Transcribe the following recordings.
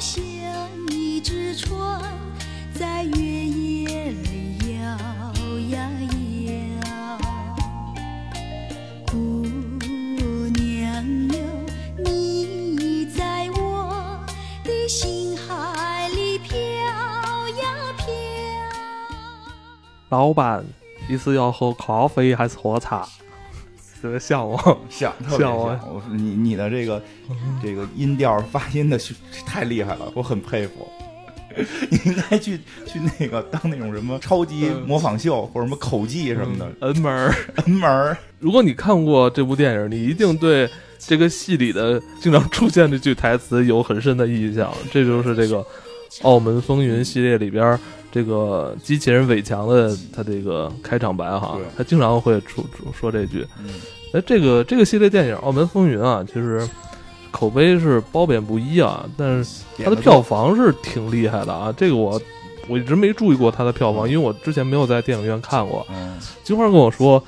像一只船在月夜里摇呀摇。姑娘哟，你在我的心海里飘呀飘。老板，你是要喝咖啡还是喝茶？这个像我？像特别像我你你的这个这个音调发音的太厉害了，我很佩服。你应该去去那个当那种什么超级模仿秀或者什么口技什么的，嗯门儿。恩门儿如果你看过这部电影，你一定对这个戏里的经常出现这句台词有很深的印象。这就是这个《澳门风云》系列里边儿这个机器人伟强的他这个开场白哈，他经常会出出说这句。嗯，哎，这个这个系列电影《澳门风云》啊，其实口碑是褒贬不一啊，但是它的票房是挺厉害的啊。这个我我一直没注意过它的票房，因为我之前没有在电影院看过。嗯，金花跟我说，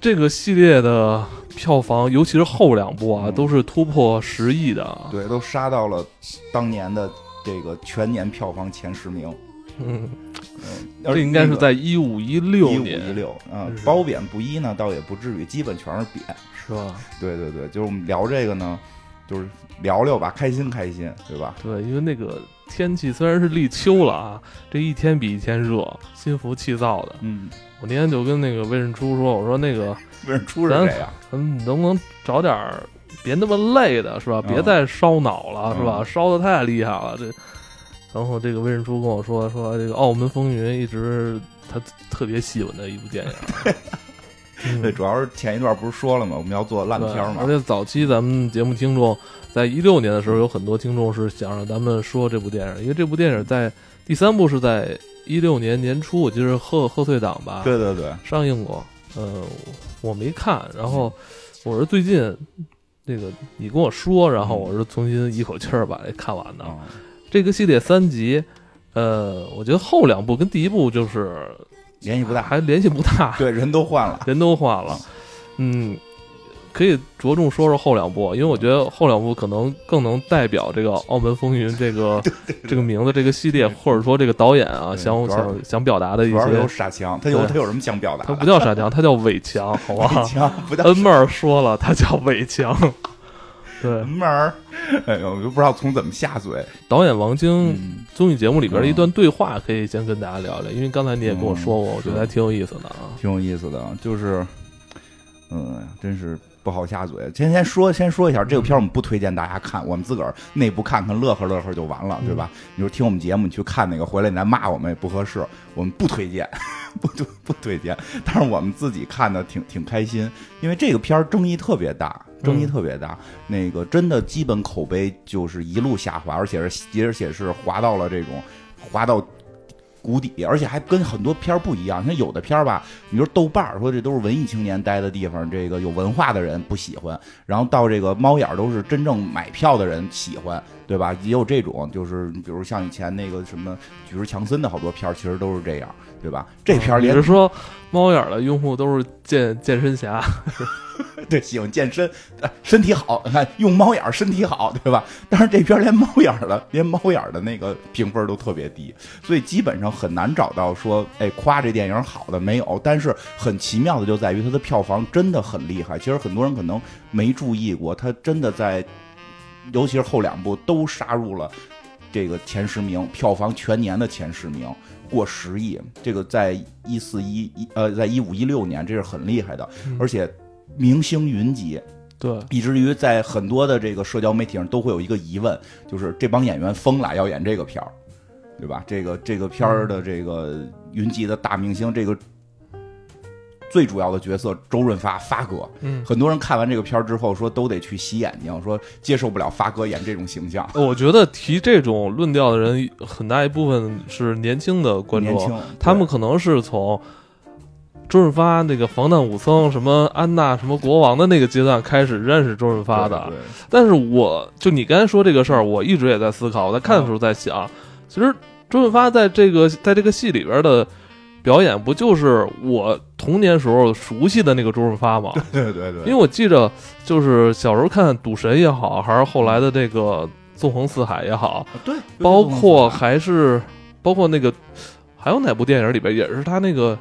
这个系列的票房，尤其是后两部啊，嗯都是突破十亿的。对，都杀到了当年的这个全年票房前十名。嗯，嗯，这应该是在一五一六一五年，一六啊，褒贬不一呢，倒也不至于，基本全是贬。是吧？对对对，就是我们聊这个呢，就是聊聊吧，开心开心，对吧？对，因为那个天气虽然是立秋了啊，这一天比一天热，心浮气躁的。嗯，我那天就跟那个魏仁初说，我说那个，为人出是咱这样，嗯，能不能找点儿别那么累的，是吧？嗯别再烧脑了，是吧？嗯烧的太厉害了，这。然后这个魏仁初跟我说，说这个《澳门风云》一直他特别喜欢的一部电影。嗯对，主要是前一段不是说了吗？我们要做烂对片嘛而，且早期咱们节目听众在一六年的时候，有很多听众是想让咱们说这部电影，因为这部电影在第三部是在一六年年初，我记得是贺贺岁档吧，对对对，上映过。呃，我没看，然后我是最近那个你跟我说，然后我是重新一口气儿把这看完的。啊，这个系列三集，呃，我觉得后两部跟第一部就是联系不大，还联系不大，对，人都换了，人都换了，嗯，可以着重说说后两部，因为我觉得后两部可能更能代表这个《澳门风云》这个 这个名字、这个系列，或者说这个导演啊想想想表达的一主要是有些。傻强，他有他有什么想表达的？他不叫傻强，他叫伟强，好吧？傻强，不叫恩妹儿说了，他叫伟强。对门，门儿，哎呦，我都不知道从怎么下嘴。导演王晶嗯，综艺节目里边的一段对话，可以先跟大家聊聊，因为刚才你也跟我说过，嗯我觉得还挺有意思的啊。挺有意思的，就是，嗯，真是不好下嘴。先先说，先说一下这个片儿，我们不推荐大家看，我们自个儿内部看看，乐呵乐呵就完了，对吧？你说听我们节目，你去看那个，回来你再骂我们也不合适，我们不推荐，不不不推荐。但是我们自己看的挺挺开心，因为这个片儿争议特别大，争议特别大。那个真的基本口碑就是一路下滑，而且是而且是滑到了这种滑到。谷底，而且还跟很多片儿不一样。像有的片儿吧，你说豆瓣儿说这都是文艺青年待的地方，这个有文化的人不喜欢，然后到这个猫眼儿都是真正买票的人喜欢，对吧？也有这种，就是比如像以前那个什么举世强森的好多片儿，其实都是这样，对吧？这片儿连你是说猫眼儿的用户都是健健身侠？对喜欢健身，呃身体好，你看用猫眼儿身体好，对吧？但是这片儿连猫眼儿的连猫眼儿的那个评分都特别低，所以基本上很难找到说，哎，夸这电影好的没有。但是很奇妙的就在于它的票房真的很厉害。其实很多人可能没注意过，它真的在，尤其是后两部都杀入了这个前十名，票房全年的前十名。过十亿，这个在一四一一呃，在一五一六年，这是很厉害的，而且明星云集，对，以至于在很多的这个社交媒体上都会有一个疑问，就是这帮演员疯了要演这个片儿，对吧？这个这个片儿的这个云集的大明星，这个最主要的角色周润发发哥，嗯，很多人看完这个片儿之后说都得去洗眼睛，说接受不了发哥演这种形象。我觉得提这种论调的人，很大一部分是年轻的观众，他们可能是从周润发那个防弹武僧、什么安娜、什么国王的那个阶段开始认识周润发的。对对但是我就你刚才说这个事儿，我一直也在思考，我在看的时候在想，其实周润发在这个在这个戏里边的表演，不就是我童年时候熟悉的那个周润发吗？对对对，因为我记着，就是小时候看《赌神》也好，还是后来的这个纵横四海》也好，对，包括还是包括那个还有哪部电影里边也是他那个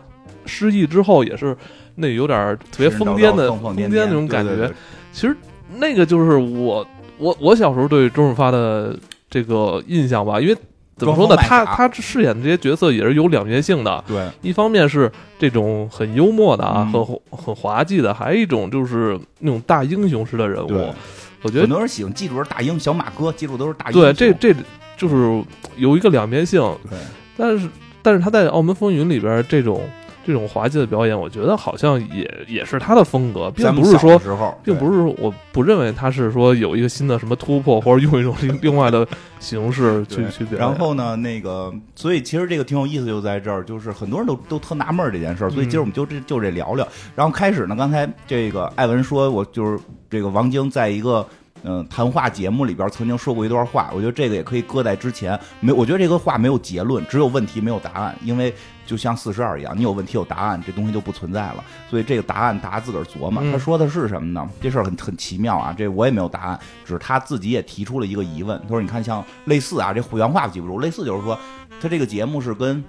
失忆之后也是那有点特别疯癫的疯癫那种感觉。其实那个就是我我我小时候对周润发的这个印象吧，因为怎么说呢，他他饰演的这些角色也是有两面性的。对一方面是这种很幽默的啊，嗯很很滑稽的，还有一种就是那种大英雄式的人物。我觉得很多人喜欢记住是大英小马哥，记住都是大英雄。对这这就是有一个两面性，对但是但是他在《澳门风云》里边这种这种滑稽的表演，我觉得好像也也是他的风格，并不是说并不是说我不认为他是说有一个新的什么突破，或者用一种另另外的形式 去对去表演。然后呢，那个，所以其实这个挺有意思，就在这儿，就是很多人都都特纳闷儿这件事儿，所以今儿我们就这就这聊聊。然后开始呢，刚才这个艾文说，我就是这个王晶在一个。嗯，谈话节目里边曾经说过一段话，我觉得这个也可以搁在之前。没，我觉得这个话没有结论，只有问题没有答案，因为就像四十二一样，你有问题有答案，这东西就不存在了。所以这个答案大家自个儿琢磨。嗯他说的是什么呢？这事儿很很奇妙啊，这我也没有答案，只是他自己也提出了一个疑问。他说：“你看，像类似啊，这原话记不住，类似就是说，他这个节目是跟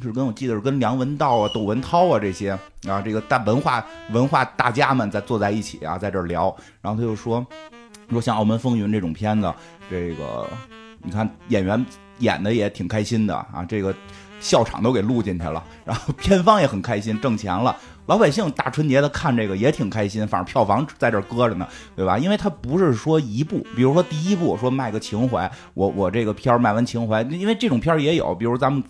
是跟我记得是跟梁文道啊、窦文涛啊这些啊，这个大文化文化大家们在坐在一起啊，在这儿聊。然后他就说说像《澳门风云》这种片子，这个你看演员演的也挺开心的啊，这个笑场都给录进去了，然后片方也很开心，挣钱了。老百姓大春节的看这个也挺开心，反正票房在这搁着呢，对吧？因为它不是说一部，比如说第一部说卖个情怀，我我这个片儿卖完情怀，因为这种片儿也有，比如咱们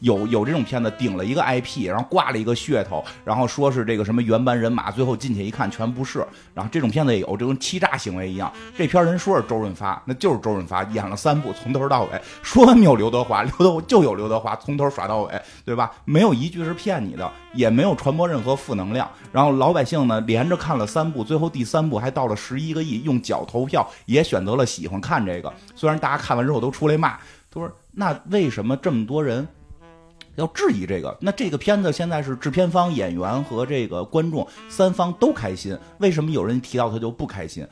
有有这种片子顶了一个 IP，然后挂了一个噱头，然后说是这个什么原班人马，最后进去一看全不是，然后这种片子也有，这跟欺诈行为一样。这片儿人说是周润发，那就是周润发演了三部，从头到尾说没有刘德华，刘德就有刘德华，从头耍到尾，对吧？没有一句是骗你的，也没有传播任何负能量。然后老百姓呢连着看了三部，最后第三部还到了十一个亿，用脚投票也选择了喜欢看这个。虽然大家看完之后都出来骂，他说那为什么这么多人？要质疑这个，那这个片子现在是制片方、演员和这个观众三方都开心，为什么有人提到他就不开心？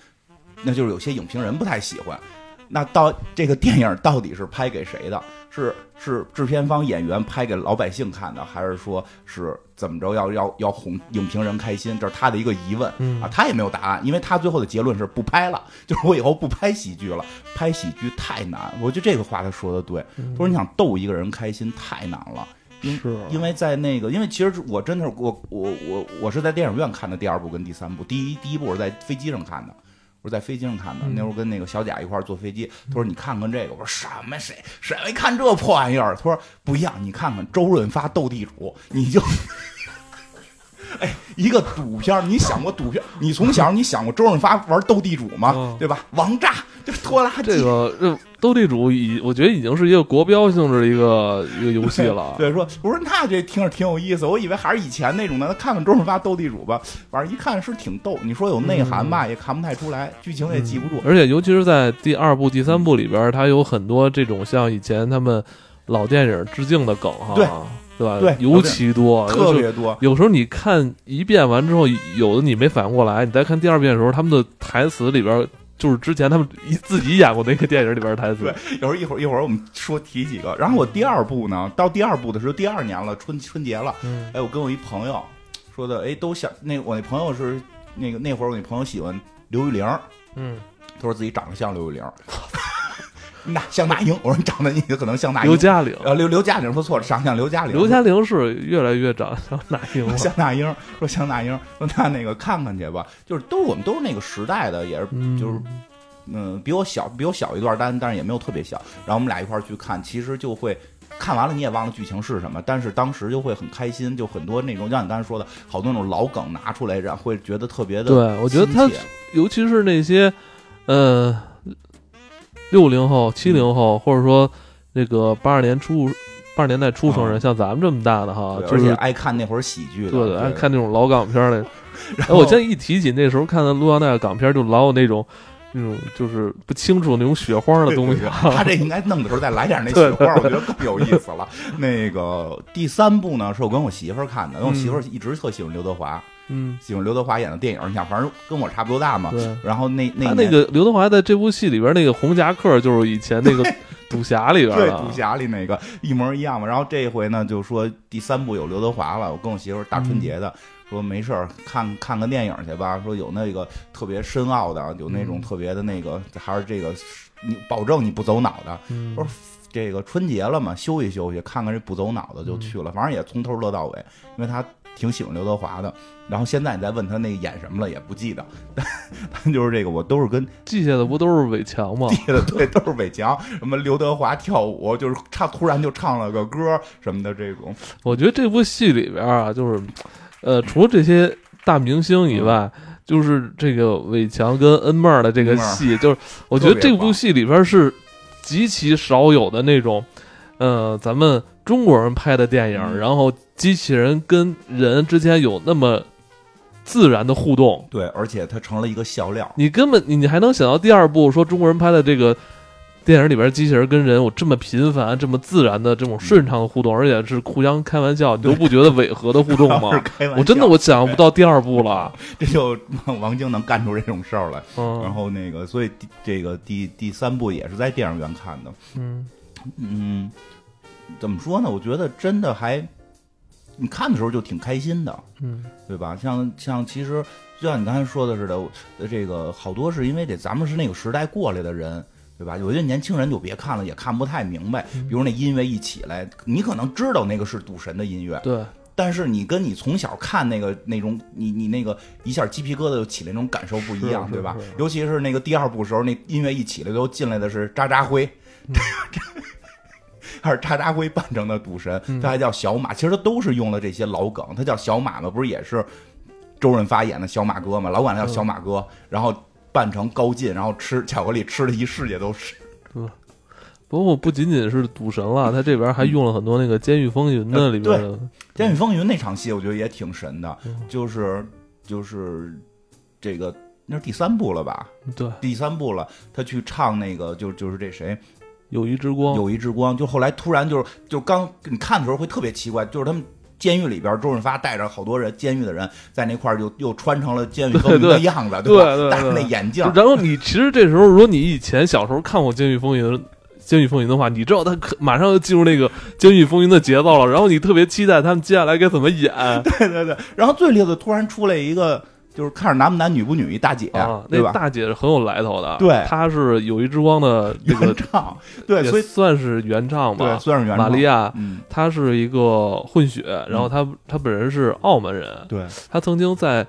那就是有些影评人不太喜欢。那到这个电影到底是拍给谁的？是是制片方、演员拍给老百姓看的，还是说是怎么着要要要哄影评人开心？这是他的一个疑问嗯啊，他也没有答案，因为他最后的结论是不拍了，就是我以后不拍喜剧了，拍喜剧太难。我觉得这个话他说的对，他说你想逗一个人开心太难了。因是因为在那个，因为其实我真的是我我我我是在电影院看的第二部跟第三部，第一第一部我是在飞机上看的，我是在飞机上看的。嗯那会儿跟那个小贾一块儿坐飞机，他说你看看这个，我说什么谁谁一看这破玩意儿？他说不一样，你看看周润发斗地主，你就。哎，一个赌片儿你想过赌片你从小你想过周润发玩斗地主吗？嗯对吧？王炸就是拖拉机，这个这斗地主已，我觉得已经是一个国标性质的一个一个游戏了。对，说我说那这听着挺有意思，我以为还是以前那种的，那看看周润发斗地主吧，反正一看是挺逗。你说有内涵吧，也看不太出来，剧情也记不住。而且尤其是在第二部、第三部里边，它有很多这种像以前他们老电影致敬的梗哈，对对吧？对尤其多，特别多，有时候你看一遍完之后，有的你没反应过来，你再看第二遍的时候，他们的台词里边就是之前他们一自己演过那个电影里边的台词对。有时候一会儿一会儿我们说提几个。然后我第二部呢，到第二部的时候，第二年了，春春节了，嗯哎，我跟我一朋友说的，哎，都想那我那朋友是那个那会儿我那朋友喜欢刘玉玲，嗯，他说自己长得像刘玉玲，那像那英，我说你长得你可能像那英，刘嘉玲，呃刘刘嘉玲说错了，长像刘嘉玲，刘嘉玲是越来越长得像那英了。像那英，说像那英，说那那个看看去吧，就是都是我们都是那个时代的，也是嗯，就是嗯比我小比我小一段，但但是也没有特别小。然后我们俩一块儿去看，其实就会看完了你也忘了剧情是什么，但是当时就会很开心，就很多那种像你刚才说的好多那种老梗拿出来，然后会觉得特别的对，我觉得他尤其是那些呃六零后、七零后，或者说那个八十年初八十年代出生人，啊。像咱们这么大的哈，而且就是爱看那会儿喜剧的，对对，爱看那种老港片儿的。哎，然后我现在一提起那时候看的录像带的港片儿，就老有那种那种就是不清楚那种雪花的东西对对他这应该弄的时候再来点那 雪花，我觉得更有意思了。那个第三部呢，是我跟我媳妇儿看的，因为我媳妇儿一直特喜欢刘德华，嗯，喜欢刘德华演的电影，你想，反正跟我差不多大嘛。对。然后那那他那个刘德华在这部戏里边那个红夹克，就是以前那个 赌侠里边对，赌侠里那个一模一样嘛。然后这一回呢，就说第三部有刘德华了，我跟我媳妇儿大春节的。说没事儿，看看个电影去吧。说有那个特别深奥的，有那种特别的那个，还是这个，你保证你不走脑的。嗯说这个春节了嘛，休息休息，看看这不走脑的就去了。反正也从头乐到尾，因为他挺喜欢刘德华的。然后现在你再问他那个演什么了，也不记得。但就是这个，我都是跟记下的不都是伟强吗？记的对，都是伟强。什么刘德华跳舞，就是唱，突然就唱了个歌什么的这种。我觉得这部戏里边啊，就是。呃，除了这些大明星以外，就是这个伟强跟恩妹儿的这个戏，就是 我觉得这部戏里边是极其少有的那种，呃，咱们中国人拍的电影，然后机器人跟人之间有那么自然的互动。对，而且它成了一个笑料。你根本你你还能想到第二部说中国人拍的这个。电影里边机器人跟人有这么频繁、这么自然的这种顺畅的互动，而且是互相开玩笑，你都不觉得违和的互动吗？我真的我想不到第二部了，这就王晶能干出这种事儿来。嗯，然后那个，所以这个第第三部也是在电影院看的。嗯嗯，怎么说呢？我觉得真的还，你看的时候就挺开心的，嗯，对吧？像像其实就像你刚才说的似的，这个好多是因为得咱们是那个时代过来的人。对吧？有些年轻人就别看了，也看不太明白。比如那音乐一起来，你可能知道那个是赌神的音乐，对。但是你跟你从小看那个那种，你你那个一下鸡皮疙瘩就起来那种感受不一样，对吧？尤其是那个第二部时候，那音乐一起来，都进来的是渣渣辉，还是渣渣辉扮成的赌神，他还叫小马。其实他都是用了这些老梗，他叫小马嘛，不是也是周润发演的小马哥嘛？老管他叫小马哥，然后。扮成高进，然后吃巧克力，吃了一世界都是。嗯，不过不仅仅是赌神了，他这边还用了很多那个《监狱风云》的里边的《监狱风云》那场戏，我觉得也挺神的，就是就是这个那是第三部了吧？对，第三部了，他去唱那个，就就是这谁，友谊之光，友谊之光，就后来突然就是就刚你看的时候会特别奇怪，就是他们。监狱里边，周润发带着好多人，监狱的人在那块儿就又穿成了监狱风云的 样子，对吧？戴着那眼镜。然后你其实这时候，如果你以前小时候看过《监狱风云》《监狱风云》的话，你知道他马上就进入那个《监狱风云》的节奏了，然后你特别期待他们接下来该怎么演。对对对。然后最厉害的，突然出来一个。就是看着男不男女不女一大姐，对吧？大姐是很有来头的，对，她是友谊之光的原唱，对，所以算是原唱吧，算是原唱。玛利亚，嗯，她是一个混血，然后她她本人是澳门人，对，她曾经在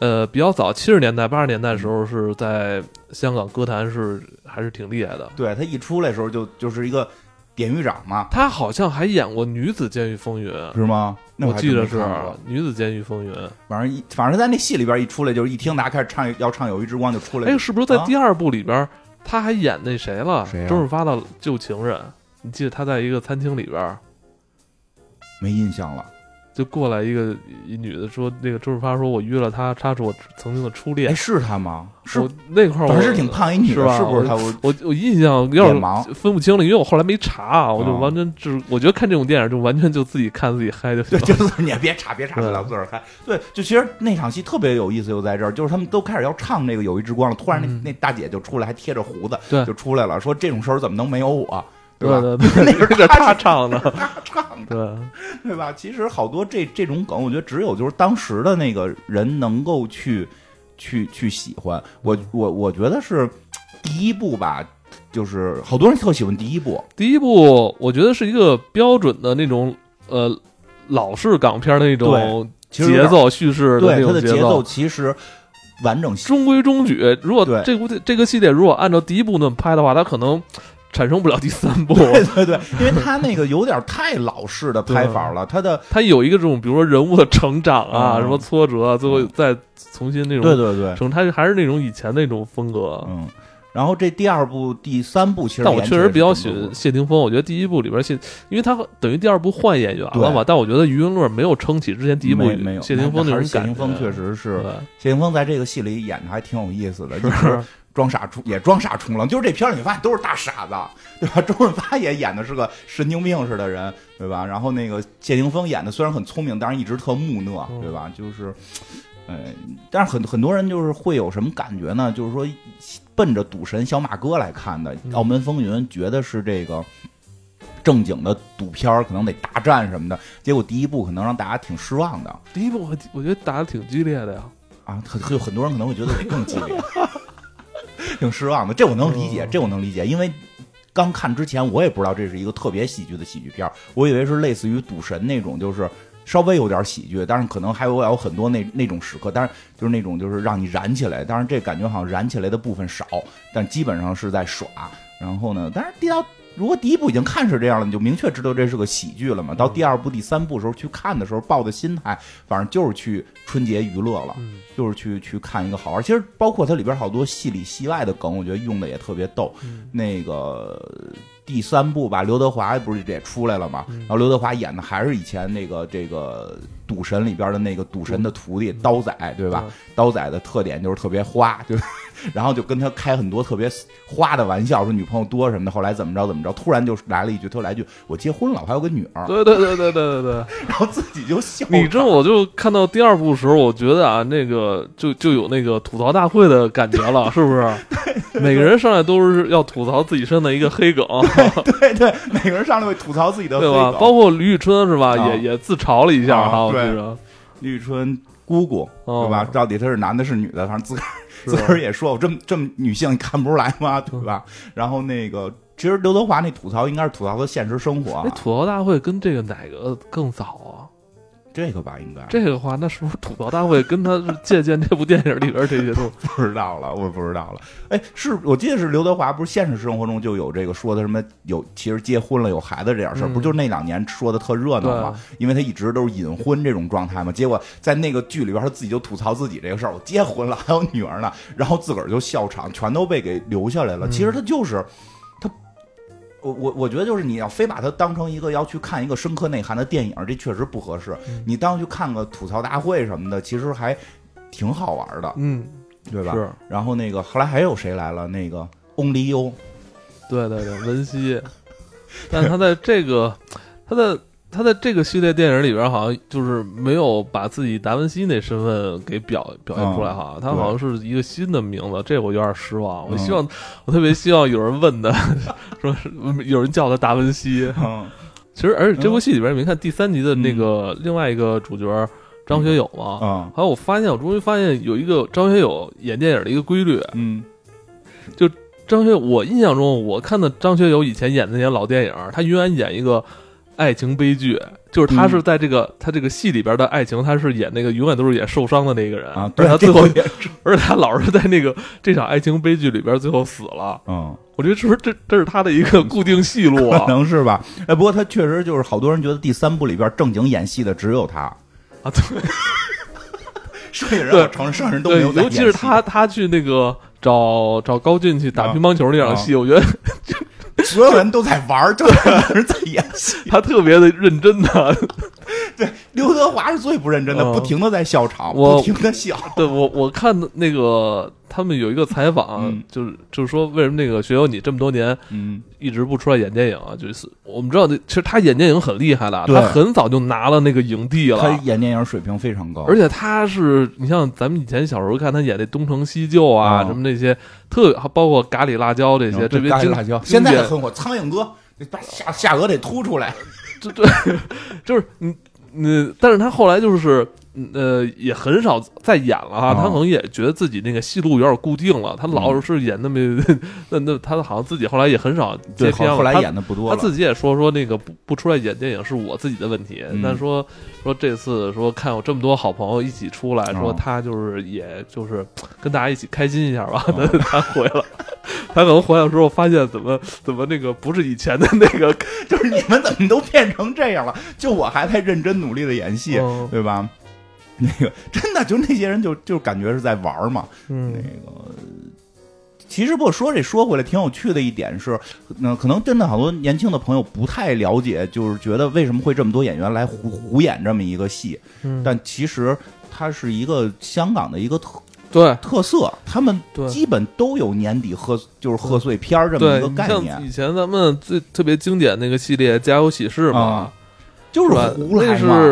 呃比较早七十年代八十年代的时候是在香港歌坛是还是挺厉害的，对她一出来的时候就就是一个。典狱长嘛，他好像还演过《女子监狱风云》，是吗？我记得是《女子监狱风云》。反正一，反正在那戏里边一出来，就是一听大家开始唱要唱《友谊之光》，就出来。哎，是不是在第二部里边他还演那谁了？谁？周润发的旧情人。你记得他在一个餐厅里边？没印象了。就过来一个一女的说：“那个周润发说，我约了她，她是我曾经的初恋。”哎，是她吗？是那块儿，反正是挺胖一女的，是不是她？我我我印象要是分不清了，因为我后来没查，我就完全就是我觉得看这种电影就完全就自己看自己嗨就行。就是你也别查别查，老自个儿嗨。对，就其实那场戏特别有意思，就在这儿，就是他们都开始要唱那个《友谊之光》了，突然那那大姐就出来，还贴着胡子，对，就出来了，说这种时候怎么能没有我？对吧？对对，那个是他唱的，他唱的，对对吧？其实好多这这种梗，我觉得只有就是当时的那个人能够去去去喜欢。我我我觉得是第一部吧，就是好多人特喜欢第一部。第一部我觉得是一个标准的那种呃老式港片的那种节奏叙事的那种节奏，其实完整中规中矩。如果这部这个系列如果按照第一部那么拍的话，它可能。产生不了第三部，对对对，因为他那个有点太老式的拍法了。他的 他有一个这种，比如说人物的成长啊，什么挫折，最后再重新那种，对对对，成他还是那种以前那种风格。嗯，然后这第二部、第三部其实，但我确实比较喜欢谢霆锋。我觉得第一部里边谢，因为他等于第二部换演员了嘛。但我觉得余文乐没有撑起之前第一部没有谢霆锋那种感觉。谢霆锋确实是，谢霆锋在这个戏里演的还挺有意思的，就是装傻充也装傻充愣，就是这片儿你发现都是大傻子，对吧？周润发也演的是个神经病似的人，对吧？然后那个谢霆锋演的虽然很聪明，但是一直特木讷，对吧？就是哎，但是很很多人就是会有什么感觉呢？就是说奔着赌神小马哥来看的《嗯澳门风云》，觉得是这个正经的赌片儿，可能得大战什么的。结果第一部可能让大家挺失望的第一部我我觉得打的挺激烈的呀，啊，很很有很多人可能会觉得得更激烈，挺失望的。这我能理解，嗯这我能理解，因为。刚看之前，我也不知道这是一个特别喜剧的喜剧片儿，我以为是类似于赌神那种，就是稍微有点喜剧，但是可能还有有很多那那种时刻，但是就是那种就是让你燃起来，但是这感觉好像燃起来的部分少，但基本上是在耍。然后呢，但是第到如果第一部已经看是这样了，你就明确知道这是个喜剧了嘛。到第二部、第三部时候去看的时候，抱的心态反正就是去春节娱乐了，嗯就是去去看一个好玩。其实包括它里边好多戏里戏外的梗，我觉得用的也特别逗。嗯那个第三部吧，刘德华不是也出来了嘛？嗯然后刘德华演的还是以前那个这个赌神里边的那个赌神的徒弟刀仔，对吧？嗯刀仔的特点就是特别花，就然后就跟他开很多特别花的玩笑，说女朋友多什么的。后来怎么着怎么着，突然就来了一句，他来一句我结婚了，我还有个女儿，对对对对对对对。然后自己就笑。你知道，我就看到第二部的时候，我觉得啊，那个就就有那个吐槽大会的感觉了，是不是？每个人上来都是要吐槽自己身的一个黑梗，对对，每个人上来会吐槽自己的 对吧？包括李宇春是吧？啊也也自嘲了一下啊哈，对着，李宇春姑姑，哦对吧？到底他是男的是女的？反正自个儿是自个儿也说，我这么这么女性，你看不出来吗？对吧？然后那个，其实刘德华那吐槽应该是吐槽他现实生活哎，啊，吐槽大会跟这个哪个更早啊？这个吧，应该这个话，那是不是吐槽大会跟他是借鉴这部电影里边这些都 不知道了，我不知道了。哎，是我记得是刘德华，不是现实生活中就有这个说的什么有其实结婚了有孩子这点事儿，嗯不就是那两年说的特热闹吗？因为他一直都是隐婚这种状态嘛。结果在那个剧里边，他自己就吐槽自己这个事儿，我结婚了还有女儿呢，然后自个儿就笑场，全都被给留下来了。嗯其实他就是他。我我我觉得就是你要非把它当成一个要去看一个深刻内涵的电影，这确实不合适。嗯你当去看个吐槽大会什么的，其实还挺好玩的，嗯对吧？是，然后那个后来还有谁来了？那个 Only You，对对对，文熙，但是他在这个他的他在这个系列电影里边，好像就是没有把自己达文西那身份给表表现出来哈，他好像是一个新的名字，这我有点失望。我希望，我特别希望有人问的，说有人叫他达文西。嗯。其实，而且这部戏里边，你看第三集的那个另外一个主角张学友嘛，啊还有我发现，我终于发现有一个张学友演电影的一个规律，嗯。就张学友，我印象中，我看的张学友以前演的那些老电影，他永远演一个爱情悲剧，就是他是在这个、他这个戏里边的爱情，他是演那个永远都是演受伤的那个人啊，而对他最后这个也而且他老是在那个这场爱情悲剧里边最后死了。嗯，我觉得是不是这这是他的一个固定戏路啊可啊？能是吧。哎，不过他确实就是好多人觉得第三部里边正经演戏的只有他，啊，对 剩下人承认剩下人都没有，尤其是他，他去那个找找高进去打啊乒乓球那场戏，我觉得所有人都在玩儿，就没有人在演。他特别的认真的。刘德华是最不认真的，嗯不停的在笑场，不停的笑。对我我看的那个他们有一个采访，嗯就是就是说为什么那个学友你这么多年嗯，一直不出来演电影啊？就是我们知道，其实他演电影很厉害的，他很早就拿了那个影帝了他。演电影水平非常高，而且他是，你像咱们以前小时候看他演那《东成西就》啊，哦什么那些特，包括咖喱辣椒这些，这咖喱辣椒，现在很火。苍蝇哥，把下下颚得凸出来。这这 就是你嗯，但是他后来就是呃也很少再演了哈，哦他可能也觉得自己那个戏路有点固定了，他老嗯是演那么 那那他好像自己后来也很少对，接片了，后后来演的不多了。他自己也说说那个不不出来演电影是我自己的问题，嗯但说说这次说看有这么多好朋友一起出来，说哦他就是也就是跟大家一起开心一下吧，哦 他他回了，他可能回来的时候发现怎么怎么那个不是以前的那个，就是你们怎么都变成这样了？就我还在认真努力的演戏，嗯对吧？那个真的就那些人就就感觉是在玩儿嘛。那嗯个，其实不过说这说回来，挺有趣的一点是，那、可能真的好多年轻的朋友不太了解，就是觉得为什么会这么多演员来胡胡演这么一个戏，嗯但其实它是一个香港的一个特对。特色，他们基本都有年底贺就是贺岁片儿这么，一个概念，以前咱们最特别经典那个系列《家有喜事》嘛，啊就是胡来嘛。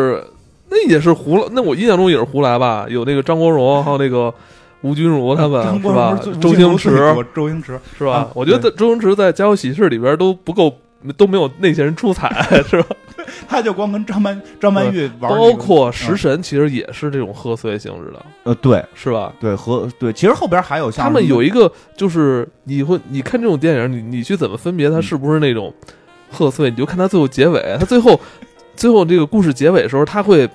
是那也是胡来，那我印象中也是胡来吧？有那个张国荣，还有那个吴君如他们张是吧？周星驰周星驰是吧啊？我觉得周星驰在《家有喜事》里边都不够，都没有那些人出彩，是吧？他就光跟张曼张曼玉玩那个，包括食神，其实也是这种贺岁性质的，呃，对是吧？对和对，其实后边还有像他们有一个，就是你会你看这种电影，你你去怎么分别它嗯是不是那种贺岁？你就看它最后结尾，它最后最后这个故事结尾的时候，他会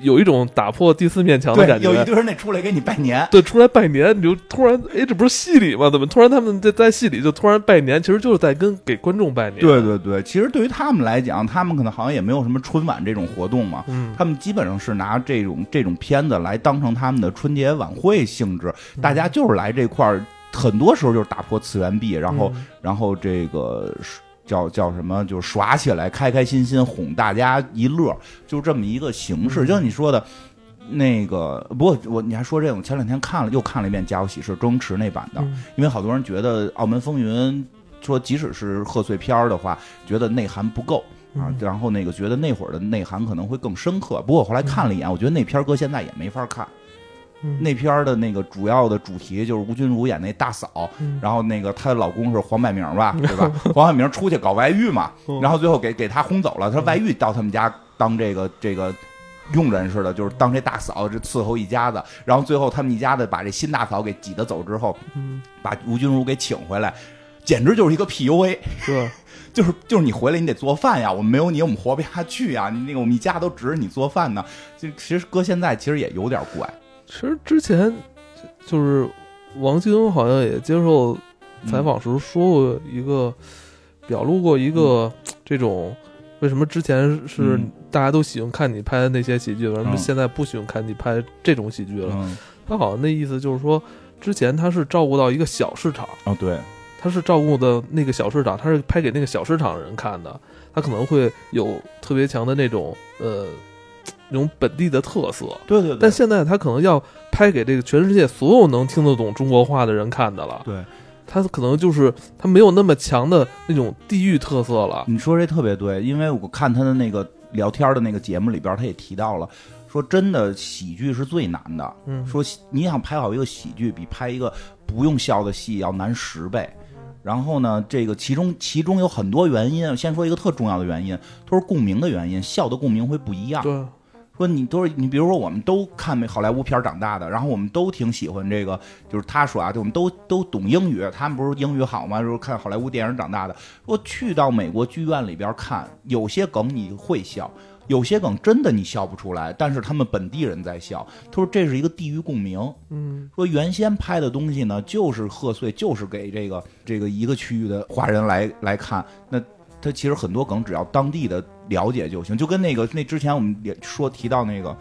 有一种打破第四面墙的感觉。有一堆人得出来给你拜年，对，出来拜年，你就突然，哎，这不是戏里吗？怎么突然他们在在戏里就突然拜年？其实就是在跟给观众拜年。对，对对，其实对于他们来讲，他们可能好像也没有什么春晚这种活动嘛，嗯，他们基本上是拿这种这种片子来当成他们的春节晚会性质，大家就是来这块儿，很多时候就是打破次元壁，然后、嗯然后这个是叫叫什么，就是耍起来，开开心心哄大家一乐，就这么一个形式。嗯就像你说的。那个，不过我你还说这个，我前两天看了又看了一遍《家有喜事》周星驰那版的，嗯因为好多人觉得《澳门风云》说即使是贺岁片儿的话，觉得内涵不够啊，嗯然后那个觉得那会儿的内涵可能会更深刻。不过我后来看了一眼，我觉得那片儿搁现在也没法看。嗯那片儿的那个主要的主题就是吴君如演那大嫂，嗯然后那个她的老公是黄百鸣吧，对吧？黄百鸣出去搞外遇嘛，嗯然后最后给给他轰走了，他外遇到他们家当这个这个。佣人似的，就是当这大嫂，这伺候一家子。然后最后他们一家子把这新大嫂给挤得走之后，嗯，把吴君如给请回来，简直就是一个 PUA。是。就是就是你回来你得做饭呀，我们没有你我们活不下去呀。你那个我们一家都指着你做饭呢，就其实搁现在其实也有点怪。其实之前就是王晶好像也接受采访时说过一个，表露过一个这种为什么之前是嗯。大家都喜欢看你拍的那些喜剧，为什么嗯现在不喜欢看你拍这种喜剧了？嗯，他好像那意思就是说，之前他是照顾到一个小市场，哦对，他是照顾的那个小市场，他是拍给那个小市场人看的，他可能会有特别强的那种呃那种本地的特色。对对对，但现在他可能要拍给这个全世界所有能听得懂中国话的人看的了，对他可能就是他没有那么强的那种地域特色了。你说这特别对，因为我看他的那个聊天的那个节目里边，他也提到了，说真的喜剧是最难的，嗯，说你想拍好一个喜剧，比拍一个不用笑的戏要难十倍。然后呢，这个其中其中有很多原因，先说一个特重要的原因，都是共鸣的原因，笑的共鸣会不一样。对，说你都是你，比如说我们都看美好莱坞片长大的，然后我们都挺喜欢这个，就是他说啊，就我们都都懂英语，他们不是英语好吗？就是看好莱坞电影长大的。说去到美国剧院里边看，有些梗你会笑，有些梗真的你笑不出来，但是他们本地人在笑。他说这是一个地域共鸣。嗯说原先拍的东西呢，就是贺岁，就是给这个这个一个区域的华人来来看。那他其实很多梗只要当地的了解就行，就跟那个那之前我们也说提到那个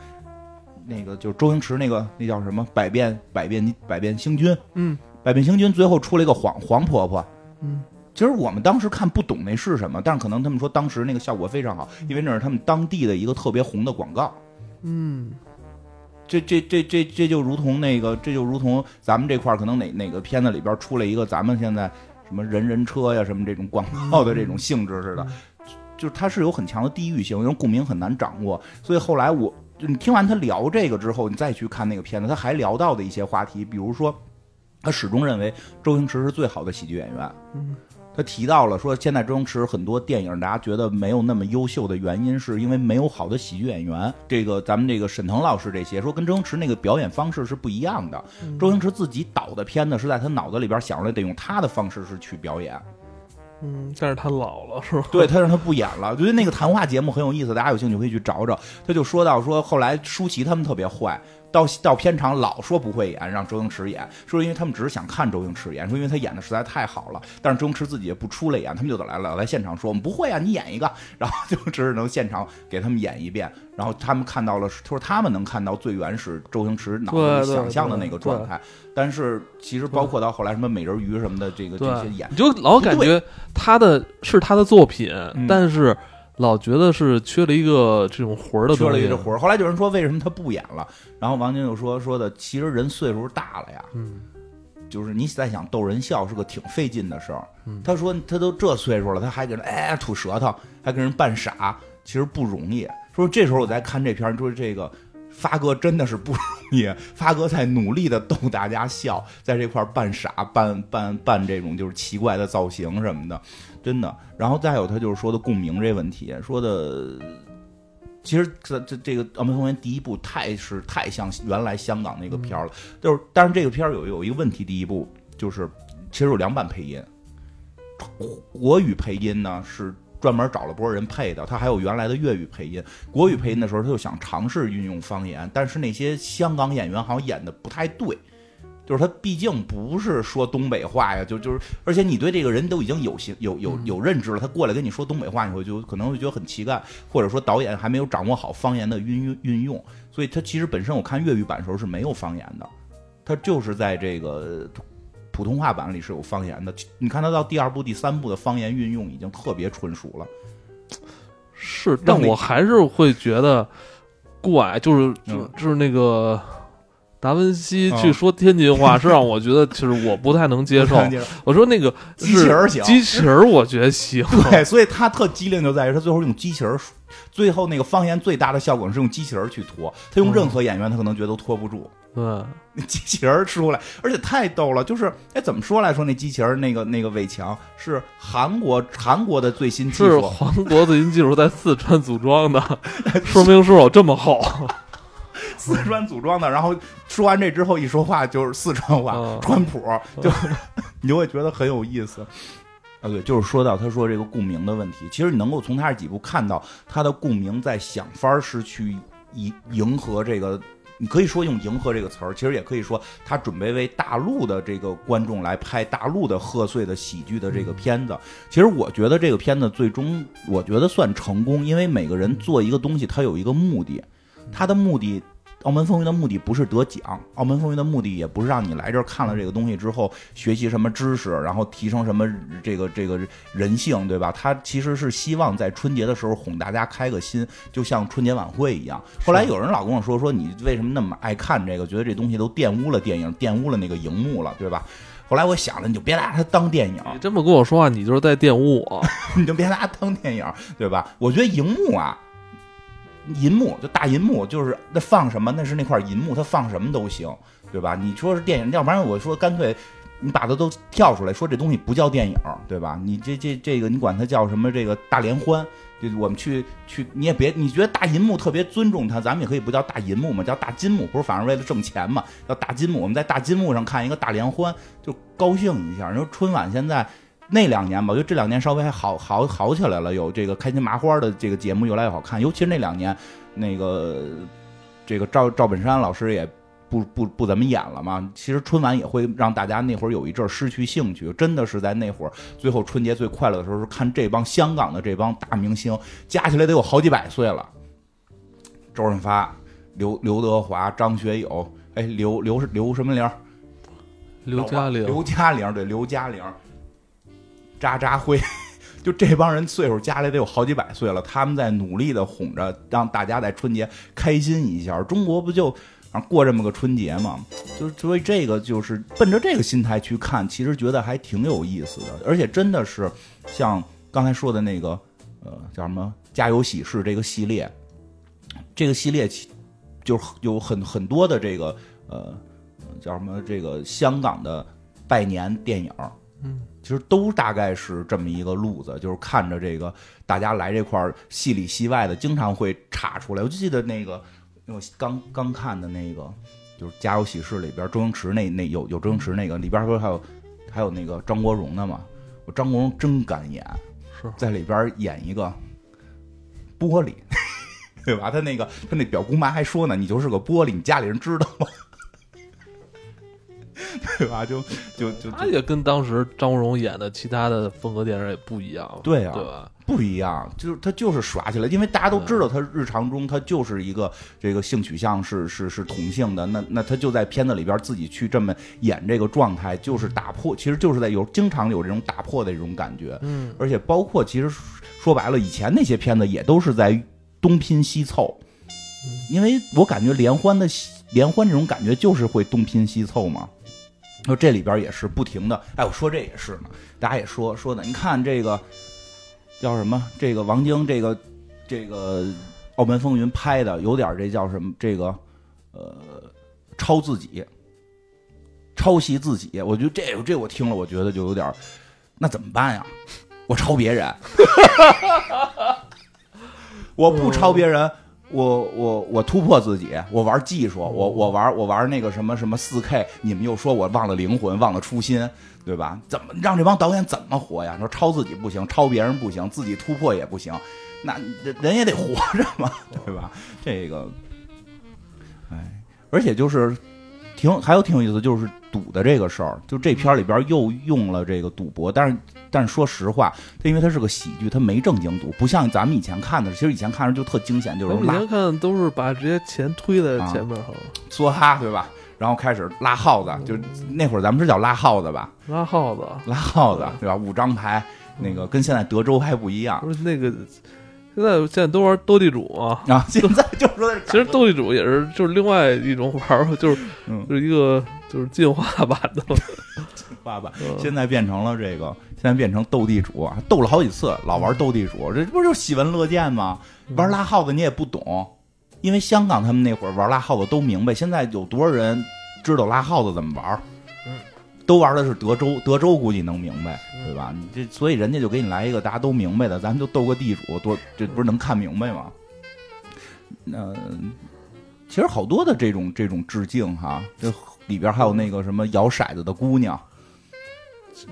那个就是周星驰那个那叫什么百变百变百变星君，嗯。百变星君最后出了一个黄黄婆婆。嗯。其实我们当时看不懂那是什么，但是可能他们说当时那个效果非常好，因为那是他们当地的一个特别红的广告。嗯。这这这这这就如同那个，这就如同咱们这块儿可能哪哪个片子里边出了一个咱们现在什么人人车呀什么这种广告的这种性质似的，就是它是有很强的地域性，因为共鸣很难掌握。所以后来我就你听完他聊这个之后，你再去看那个片子，他还聊到的一些话题，比如说他始终认为周星驰是最好的喜剧演员。嗯他提到了说，现在周星驰很多电影大家觉得没有那么优秀的原因，是因为没有好的喜剧演员。这个咱们这个沈腾老师这些说跟周星驰那个表演方式是不一样的。周星驰自己导的片子是在他脑子里边想出来，得用他的方式是去表演。嗯，但是他老了是吧？对他让他不演了，觉得那个谈话节目很有意思，大家有兴趣可以去找找。他就说到说后来舒淇他们特别坏，到到片场老说不会演，让周星驰演，说因为他们只是想看周星驰演，说因为他演的实在太好了，但是周星驰自己也不出来演，他们就得来了来现场说我们不会啊，你演一个，然后就只能现场给他们演一遍，然后他们看到了，就是他们能看到最原始周星驰脑子里想象的那个状态，但是其实包括到后来什么美人鱼什么的，这个这些演，你就老感觉他的是他的作品，嗯但是老觉得是缺了一个这种魂儿的缺东西。了一个活儿。后来有人说为什么他不演了，然后王晶就说说的，其实人岁数大了呀，嗯就是你在想逗人笑是个挺费劲的事儿。嗯他说他都这岁数了，他还给人哎吐舌头，还给人扮傻，其实不容易。说这时候我在看这片儿，说这个发哥真的是不容易，发哥在努力的逗大家笑，在这块扮傻、扮扮扮这种就是奇怪的造型什么的，真的。然后再有他就是说的共鸣这问题，说的。其实这这这个《澳门风云》第一部太是太像原来香港那个片儿了，就是但是这个片儿有有一个问题，第一部就是其实有两版配音，国语配音呢是专门找了波人配的，他还有原来的粤语配音。国语配音的时候，他就想尝试运用方言，但是那些香港演员好像演的不太对。就是他毕竟不是说东北话呀，就就是，而且你对这个人都已经有形有有有认知了，他过来跟你说东北话，你会就可能会觉得很奇怪，或者说导演还没有掌握好方言的运运用，所以他其实本身我看粤语版的时候是没有方言的，他就是在这个普通话版里是有方言的。你看他到第二部、第三部的方言运用已经特别纯熟了，是，但我还是会觉得怪，就是就就是那个。达文西去说天津话是让我觉得，其实我不太能接受。我说那个机器人行，机器人我觉得行。对，所以他特机灵就在于他最后用机器人，最后那个方言最大的效果是用机器人去拖。他用任何演员，他可能觉得都拖不住。对，那机器人出来，而且太逗了。就是哎，怎么说来说那机器人那个那个伟强是韩国韩国的最新技术，是韩国最新技术在四川组装的，说明书有这么厚。四川组装的，然后说完这之后一说话就是四川话，川普就你就会觉得很有意思。啊，对，就是说到他说这个共鸣的问题，其实你能够从他这几部看到他的共鸣在想法是去迎迎合这个，你可以说用迎合这个词儿，其实也可以说他准备为大陆的这个观众来拍大陆的贺岁的喜剧的这个片子。其实我觉得这个片子最终我觉得算成功，因为每个人做一个东西，他有一个目的，他的目的。澳门风云的目的不是得奖，澳门风云的目的也不是让你来这儿看了这个东西之后学习什么知识，然后提升什么这个这个人性，对吧？他其实是希望在春节的时候哄大家开个心，就像春节晚会一样。后来有人老跟我说说你为什么那么爱看这个，觉得这东西都玷污了电影，玷污了那个荧幕了，对吧？后来我想了，你就别拿它当电影。你这么跟我说话，你就是在玷污我。你就别拿它当电影，对吧？我觉得荧幕啊。银幕就大银幕，就是那放什么，那是那块银幕，它放什么都行，对吧？你说是电影，要不然我说干脆你把它都跳出来，说这东西不叫电影，对吧？你这这这个你管它叫什么？这个大联欢，就我们去去，你也别你觉得大银幕特别尊重它，咱们也可以不叫大银幕嘛，叫大金幕，不是反而为了挣钱嘛？叫大金幕，我们在大金幕上看一个大联欢，就高兴一下。你说春晚现在。那两年吧，我觉得这两年稍微还好好好起来了，有这个开心麻花的这个节目越来越好看，尤其是那两年，那个这个赵赵本山老师也不不不怎么演了嘛。其实春晚也会让大家那会儿有一阵失去兴趣，真的是在那会儿最后春节最快乐的时候，是看这帮香港的这帮大明星加起来得有好几百岁了。周润发、刘刘德华、张学友，哎，刘刘是刘什么玲？刘嘉玲，刘嘉玲对刘嘉玲。渣渣辉，就这帮人岁数家里得有好几百岁了，他们在努力的哄着，让大家在春节开心一下。中国不就过这么个春节吗？就所以这个就是奔着这个心态去看，其实觉得还挺有意思的。而且真的是像刚才说的那个，呃，叫什么《家有喜事》这个系列，这个系列就有很很多的这个呃，叫什么这个香港的拜年电影。嗯。其实都大概是这么一个路子，就是看着这个大家来这块儿戏里戏外的，经常会岔出来。我就记得那个，我刚刚看的那个，就是《家有喜事》里边周星驰那那有有周星驰那个里边不是还有还有那个张国荣的嘛？我张国荣真敢演，在里边演一个玻璃，对吧？他那个他那表姑妈还说呢，你就是个玻璃，你家里人知道吗？对吧？就就就他也跟当时张国荣演的其他的风格电影也不一样，对啊，对吧？不一样，就是他就是耍起来，因为大家都知道他日常中他就是一个这个性取向是是是同性的，那那他就在片子里边自己去这么演这个状态，就是打破，其实就是在有经常有这种打破的这种感觉，嗯，而且包括其实说白了，以前那些片子也都是在东拼西凑，因为我感觉联欢的联欢这种感觉就是会东拼西凑嘛。说这里边也是不停的，哎，我说这也是呢，大家也说说的，你看这个叫什么？这个王晶，这个这个澳门风云》拍的有点这叫什么？这个呃，抄自己，抄袭自己。我觉得这这我听了，我觉得就有点，那怎么办呀？我抄别人，我不抄别人。我我我突破自己，我玩技术，我我玩我玩那个什么什么四 K，你们又说我忘了灵魂，忘了初心，对吧？怎么让这帮导演怎么活呀？说抄自己不行，抄别人不行，自己突破也不行，那人也得活着嘛，对吧？这个，哎，而且就是挺还有挺有意思，就是赌的这个事儿，就这片里边又用了这个赌博，但是。但是说实话，它因为它是个喜剧，它没正经赌，不像咱们以前看的。其实以前看着就特惊险，就是以前看都是把直接钱推在前面，梭哈对吧？然后开始拉耗子，就那会儿咱们是叫拉耗子吧？拉耗子，拉耗子对吧？五张牌，那个跟现在德州还不一样。不是那个，现在现在都玩斗地主啊。啊，现在就是说 其实斗地主也是就是另外一种玩法，就是嗯就是一个就是进化版的。爸爸现在变成了这个，现在变成斗地主啊，斗了好几次，老玩斗地主，这不就喜闻乐见吗？玩拉耗子你也不懂，因为香港他们那会儿玩拉耗子都明白，现在有多少人知道拉耗子怎么玩？都玩的是德州，德州估计能明白，对吧？你这所以人家就给你来一个大家都明白的，咱们就斗个地主，多这不是能看明白吗？那其实好多的这种这种致敬哈，这里边还有那个什么摇骰子的姑娘。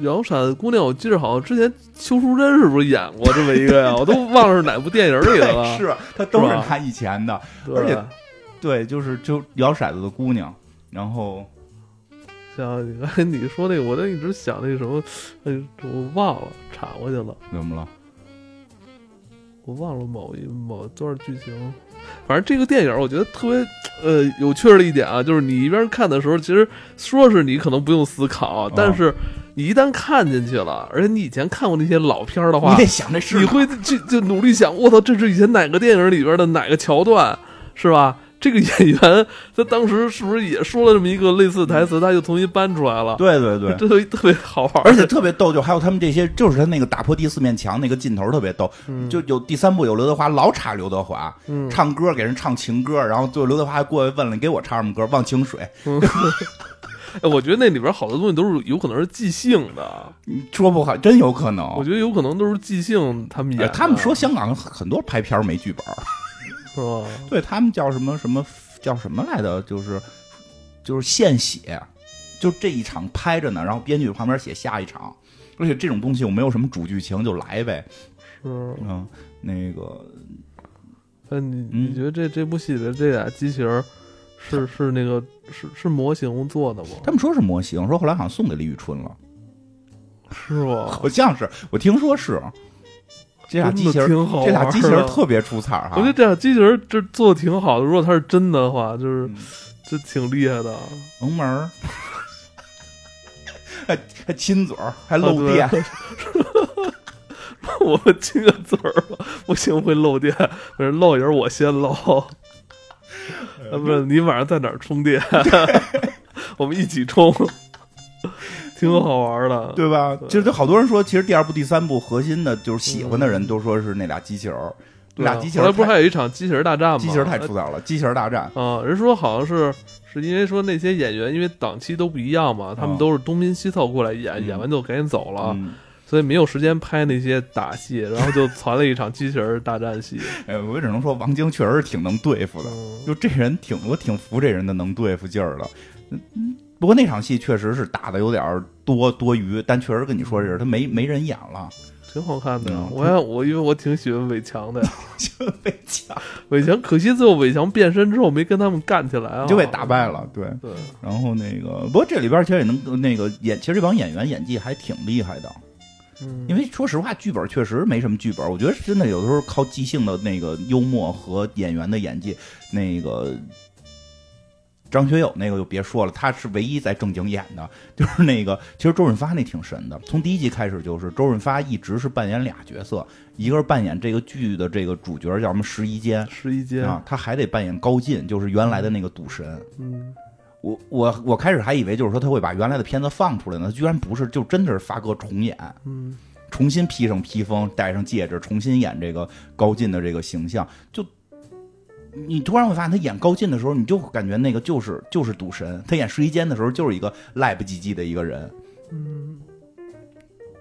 摇骰子姑娘，我记得好像之前邱淑贞是不是演过这么一个呀？我都忘了是哪部电影里的了。是，他都是他以前的，而且对，就是就摇骰子的姑娘。然后像你刚才你说那个，我就一直想那个什么，哎，我忘了，岔过去了。怎么了？我忘了某一某段剧情。反正这个电影，我觉得特别呃有趣的一点啊，就是你一边看的时候，其实说是你可能不用思考，但是你一旦看进去了，而且你以前看过那些老片的话，你得想这是，你会就就努力想，我操，这是以前哪个电影里边的哪个桥段，是吧？这个演员他当时是不是也说了这么一个类似台词？他就重新搬出来了。对对对，这特别好玩，而且特别逗。就还有他们这些，就是他那个打破第四面墙那个镜头特别逗。就有第三部有刘德华老插刘德华唱歌给人唱情歌，然后最后刘德华还过来问了：“你给我唱什么歌？忘情水。”哎，我觉得那里边好多东西都是有可能是即兴的，说不好，真有可能。我觉得有可能都是即兴，他们演。他们说香港很多拍片没剧本。是吧？对他们叫什么什么叫什么来的？就是就是现写，就这一场拍着呢，然后编剧旁边写下一场，而且这种东西我没有什么主剧情就来呗。是嗯，那个，那你你觉得这这部戏的这俩机器人是是那个是是模型做的吗？他们说是模型，说后来好像送给李宇春了，是吧？好像是，我听说是。这俩机器人，这俩机器人特别出彩哈！我觉得这俩机器人这做的挺好的。如果它是真的话，就是就挺厉害的。门儿还还亲嘴儿，还漏电。我们亲个嘴儿吧，不行会漏电。漏也是我先漏。不是 你晚上在哪儿充电？我们一起充。挺好玩的，对吧？其实好多人说，其实第二部、第三部核心的就是喜欢的人都说是那俩机器人，俩机器人。后来不是还有一场机器人大战吗？机器人太出彩了，机器人大战啊！人说好像是是因为说那些演员因为档期都不一样嘛，他们都是东拼西凑过来演，演完就赶紧走了，所以没有时间拍那些打戏，然后就攒了一场机器人大战戏。哎，我只能说王晶确实是挺能对付的，就这人挺我挺服这人的能对付劲儿的。嗯。不过那场戏确实是打的有点多多余，但确实跟你说是，他没没人演了，挺好看的。我也我因为我挺喜欢伟强的，喜欢伟强，伟强可惜最后伟强变身之后没跟他们干起来啊，就被打败了。对对，然后那个不过这里边其实也能那个演，其实这帮演员演技还挺厉害的。嗯，因为说实话，剧本确实没什么剧本，我觉得真的有的时候靠即兴的那个幽默和演员的演技那个。张学友那个就别说了，他是唯一在正经演的，就是那个。其实周润发那挺神的，从第一集开始就是周润发一直是扮演俩角色，一个是扮演这个剧的这个主角叫什么十一间，十一间啊，他还得扮演高进，就是原来的那个赌神。嗯，我我我开始还以为就是说他会把原来的片子放出来呢，居然不是，就真的是发哥重演，嗯，重新披上披风，戴上戒指，重新演这个高进的这个形象，就。你突然会发现他演高进的时候，你就感觉那个就是就是赌神；他演试衣间的时候，就是一个赖不唧唧的一个人。嗯，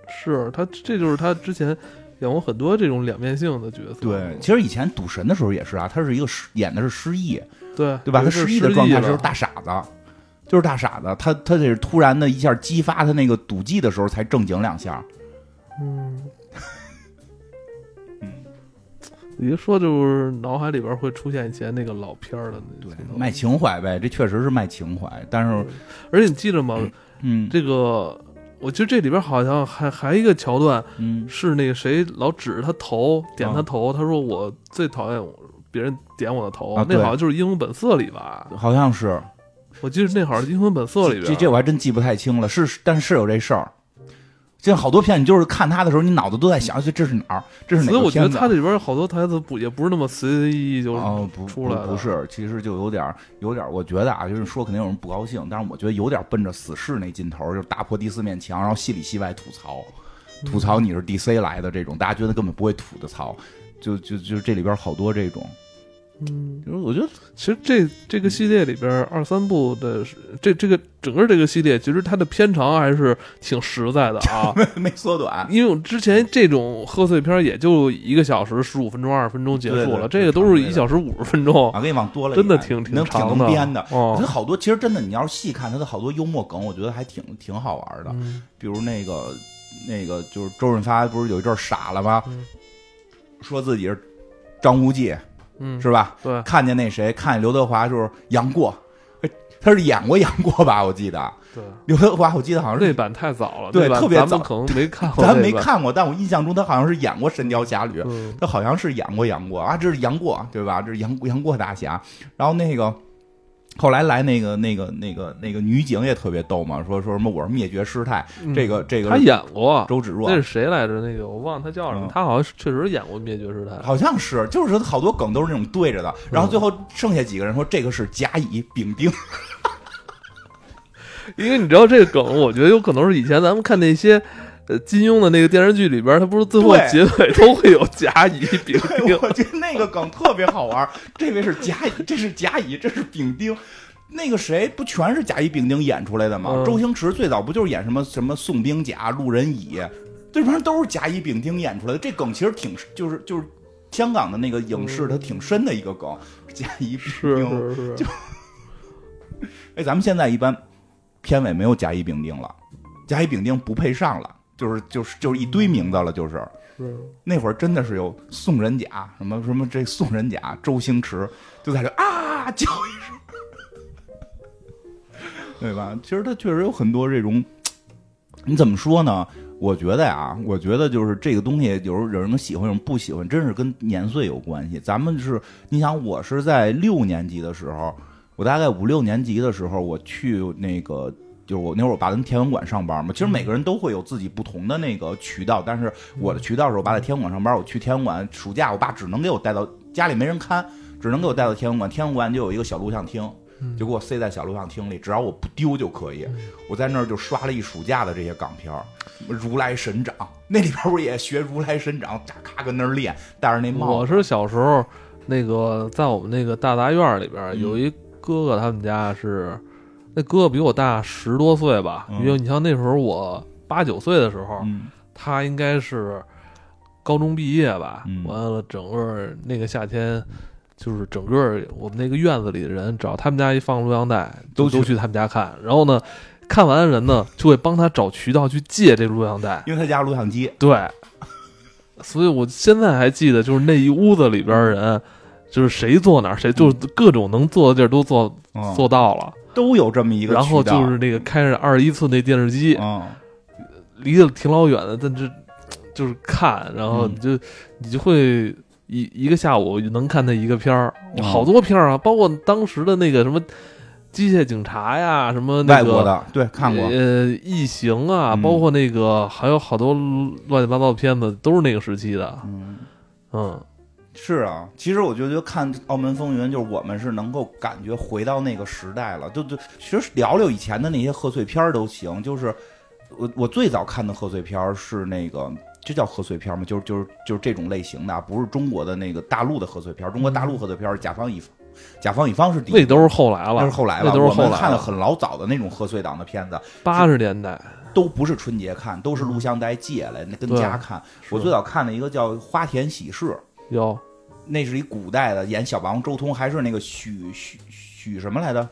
是他，这就是他之前演过很多这种两面性的角色。对，其实以前赌神的时候也是啊，他是一个失演的是失忆，对对吧？他失失忆的状态是大傻子，就是大傻子。他他得是突然的一下激发他那个赌技的时候才正经两下。嗯。一说就是脑海里边会出现以前那个老片儿的那对卖情怀呗，这确实是卖情怀。但是，而且你记着吗？嗯，这个我觉得这里边好像还还一个桥段，嗯，是那个谁老指着他头点他头，他说我最讨厌别人点我的头，那好像就是《英雄本色》里吧？好像是，我记得那好像《英雄本色》里边，这这我还真记不太清了。是，但是是有这事儿。现在好多片，你就是看他的时候，你脑子都在想，这这是哪儿？这是哪所以我觉得他里边好多台词不也不是那么随随意意就出来的，不是，其实就有点有点我觉得啊，就是说肯定有人不高兴，但是我觉得有点奔着死侍那劲头，就是打破第四面墙，然后戏里戏外吐槽，吐槽你是 DC 来的这种，大家觉得根本不会吐的槽，就就就这里边好多这种。嗯，就是我觉得其实这这个系列里边二三部的这这个整个这个系列，其实它的片长还是挺实在的啊，没缩短。因为之前这种贺岁片也就一个小时十五分钟、二十分钟结束了，这个都是一小时五十分钟。我给你往多了，真的挺挺长的。编的，我觉得好多其实真的，你要是细看它的好多幽默梗，我觉得还挺挺好玩的。比如那个那个就是周润发不是有一阵傻了吗？说自己是张无忌。嗯，是吧？对，看见那谁，看见刘德华就是杨过，他是演过杨过吧？我记得。对，刘德华，我记得好像是那版太早了，对，特别早，可能没看过。咱没看过，但我印象中他好像是演过《神雕侠侣》，嗯，他好像是演过杨过啊，这是杨过对吧？这是杨杨过大侠，然后那个。后来来那个那个那个那个女警也特别逗嘛，说说什么我是灭绝师太，这个这个他演过。周芷若，那是谁来着？那个我忘了他叫什么，他好像确实演过灭绝师太，好像是，就是好多梗都是那种对着的，然后最后剩下几个人说这个是甲乙丙丁，因为你知道这个梗，我觉得有可能是以前咱们看那些。呃，金庸的那个电视剧里边，他不是最后结尾都会有甲乙丙丁？我觉得那个梗特别好玩。这位是甲乙，这是甲乙，这是丙丁。那个谁不全是甲乙丙丁演出来的吗？周星驰最早不就是演什么什么宋兵甲、路人乙，这玩意都是甲乙丙丁演出来的。这梗其实挺就是就是香港的那个影视它挺深的一个梗，甲乙丙丁。是是是。就哎，咱们现在一般片尾没有甲乙丙丁了，甲乙丙丁不配上了。就是就是就是一堆名字了，就是，那会儿真的是有宋仁甲什么什么这宋仁甲周星驰就在这啊叫一声，对吧？其实他确实有很多这种，你怎么说呢？我觉得呀，我觉得就是这个东西，有时候有人喜欢，有人不喜欢，真是跟年岁有关系。咱们是，你想，我是在六年级的时候，我大概五六年级的时候，我去那个。就是我那会儿我爸在天文馆上班嘛，其实每个人都会有自己不同的那个渠道，但是我的渠道是我爸在天文馆上班，我去天文馆，暑假我爸只能给我带到家里没人看，只能给我带到天文馆，天文馆就有一个小录像厅，就给我塞在小录像厅里，只要我不丢就可以。我在那儿就刷了一暑假的这些港片儿如来神掌》，那里边不是也学如来神掌，咔咔跟那儿练，戴着那帽。我是小时候那个在我们那个大杂院里边有一哥哥，他们家是。那哥哥比我大十多岁吧，因为你像那时候我八九岁的时候，他应该是高中毕业吧。完了，整个那个夏天，就是整个我们那个院子里的人，只要他们家一放录像带，都都去他们家看。然后呢，看完的人呢，就会帮他找渠道去借这录像带，因为他家录像机。对，所以我现在还记得，就是那一屋子里边人，就是谁坐哪儿，谁就是各种能坐的地儿都坐坐到了。都有这么一个，然后就是那个开着二十一寸那电视机，离得挺老远的，但这就是看，然后你就你就会一一个下午能看那一个片儿，好多片儿啊，包括当时的那个什么机械警察呀，什么外国的，对，看过，呃，异形啊，包括那个还有好多乱七八糟的片子，都是那个时期的，嗯。嗯。是啊，其实我就觉得看《澳门风云》，就是我们是能够感觉回到那个时代了。就就其实聊聊以前的那些贺岁片都行。就是我我最早看的贺岁片是那个这叫贺岁片吗？就是就是就是这种类型的啊，不是中国的那个大陆的贺岁片。中国大陆贺岁片是甲方乙方，甲方乙方是第一那都是后来了，那是后来了，都是后来看的了，很老早的那种贺岁档的片子，八十年代都不是春节看，都是录像带借来那跟家看。我最早看的一个叫《花田喜事》，有那是一古代的，演小霸王周通，还是那个许许许什么来着？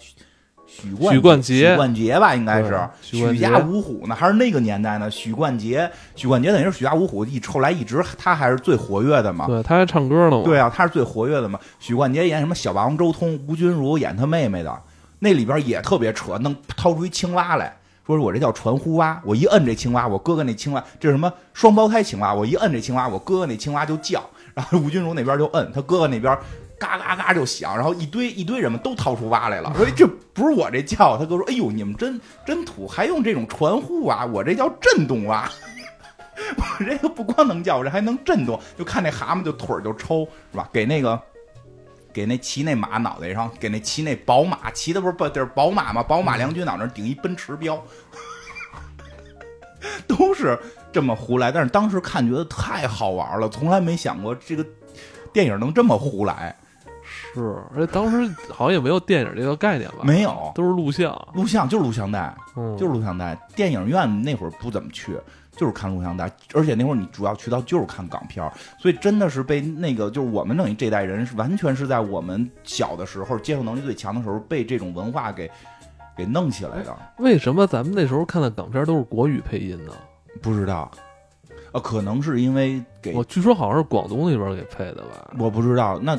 许冠许冠杰许冠杰吧，应该是许许家五虎呢，还是那个年代呢？许冠杰，许冠杰等于是许家五虎一后来一直他还是最活跃的嘛。对，他还唱歌呢嘛，对啊，他是最活跃的嘛。许冠杰演什么小霸王周通，吴君如演他妹妹的，那里边也特别扯，能掏出一青蛙来，说是我这叫传呼蛙，我一摁这青蛙，我哥哥那青蛙，这是什么双胞胎青蛙，我一摁这青蛙，我哥哥那青蛙就叫，然后吴君如那边就摁，他哥哥那边。嘎嘎嘎就响，然后一堆一堆人们都掏出蛙来了，说这不是我这叫，他哥说，哎呦，你们真真土，还用这种传呼啊，我这叫震动蛙。我这个不光能叫，我这还能震动，就看那蛤蟆就腿儿就抽，是吧？给那个给那骑那马脑袋上，给那骑那宝马骑的不是不就是宝马吗？宝马梁军脑袋顶一奔驰标，都是这么胡来。但是当时看觉得太好玩了，从来没想过这个电影能这么胡来。是，而且当时好像也没有电影这个概念吧，没有都是录像，录像就是录像带，嗯，就是录像带。电影院那会儿不怎么去，就是看录像带，而且那会儿你主要渠道就是看港片儿，所以真的是被那个就是我们等于这代人是完全是在我们小的时候接受能力最强的时候被这种文化给给弄起来的。为什么咱们那时候看的港片都是国语配音呢？不知道，啊，可能是因为给我据说好像是广东那边给配的吧，我不知道，那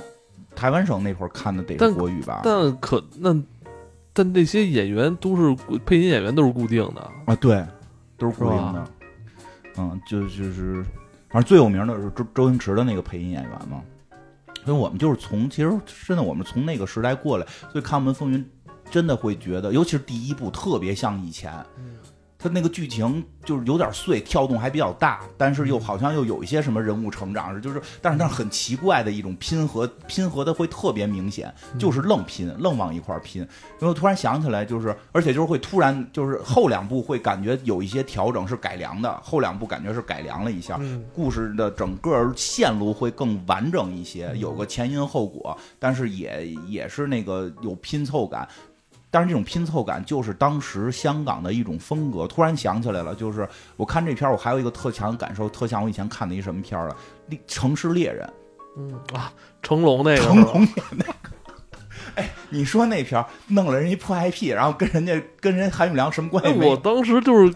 台湾省那会儿看的得是国语吧？但可那但那些演员都是配音演员都是固定的，啊，对，都是固定的。嗯，就就是，反正最有名的是周周星驰的那个配音演员嘛。所以我们就是从，其实真的我们从那个时代过来，所以看《我们风云》真的会觉得，尤其是第一部特别像以前。他那个剧情就是有点碎，跳动还比较大，但是又好像又有一些什么人物成长，就是但是那很奇怪的一种拼合，拼合的会特别明显，就是愣拼，愣往一块儿拼。因为我突然想起来，就是而且就是会突然就是后两部会感觉有一些调整是改良的，后两部感觉是改良了一下，嗯故事的整个线路会更完整一些，有个前因后果，但是也也是那个有拼凑感。但是这种拼凑感就是当时香港的一种风格。突然想起来了，就是我看这片儿，我还有一个特强的感受，特像我以前看的一什么片儿了，《城市猎人嗯啊，成龙那》，个成龙演那个。哎，你说那片儿弄了人一破 IP，然后跟人家跟人韩永良什么关系哎，我当时就是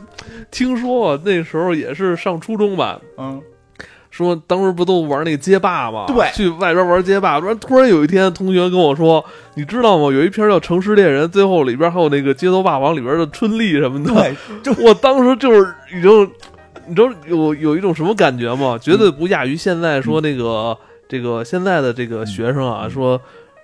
听说啊，那时候也是上初中吧，嗯，说当时不都玩那个街霸吗？对去外边玩街霸。突然突然有一天，同学跟我说：“你知道吗？有一篇叫《城市猎人》，最后里边还有那个街头霸王里边的春丽什么的。对，就 ”我当时就是已经，你知道有有一种什么感觉吗？绝对不亚于现在说那个、这个现在的这个学生啊，嗯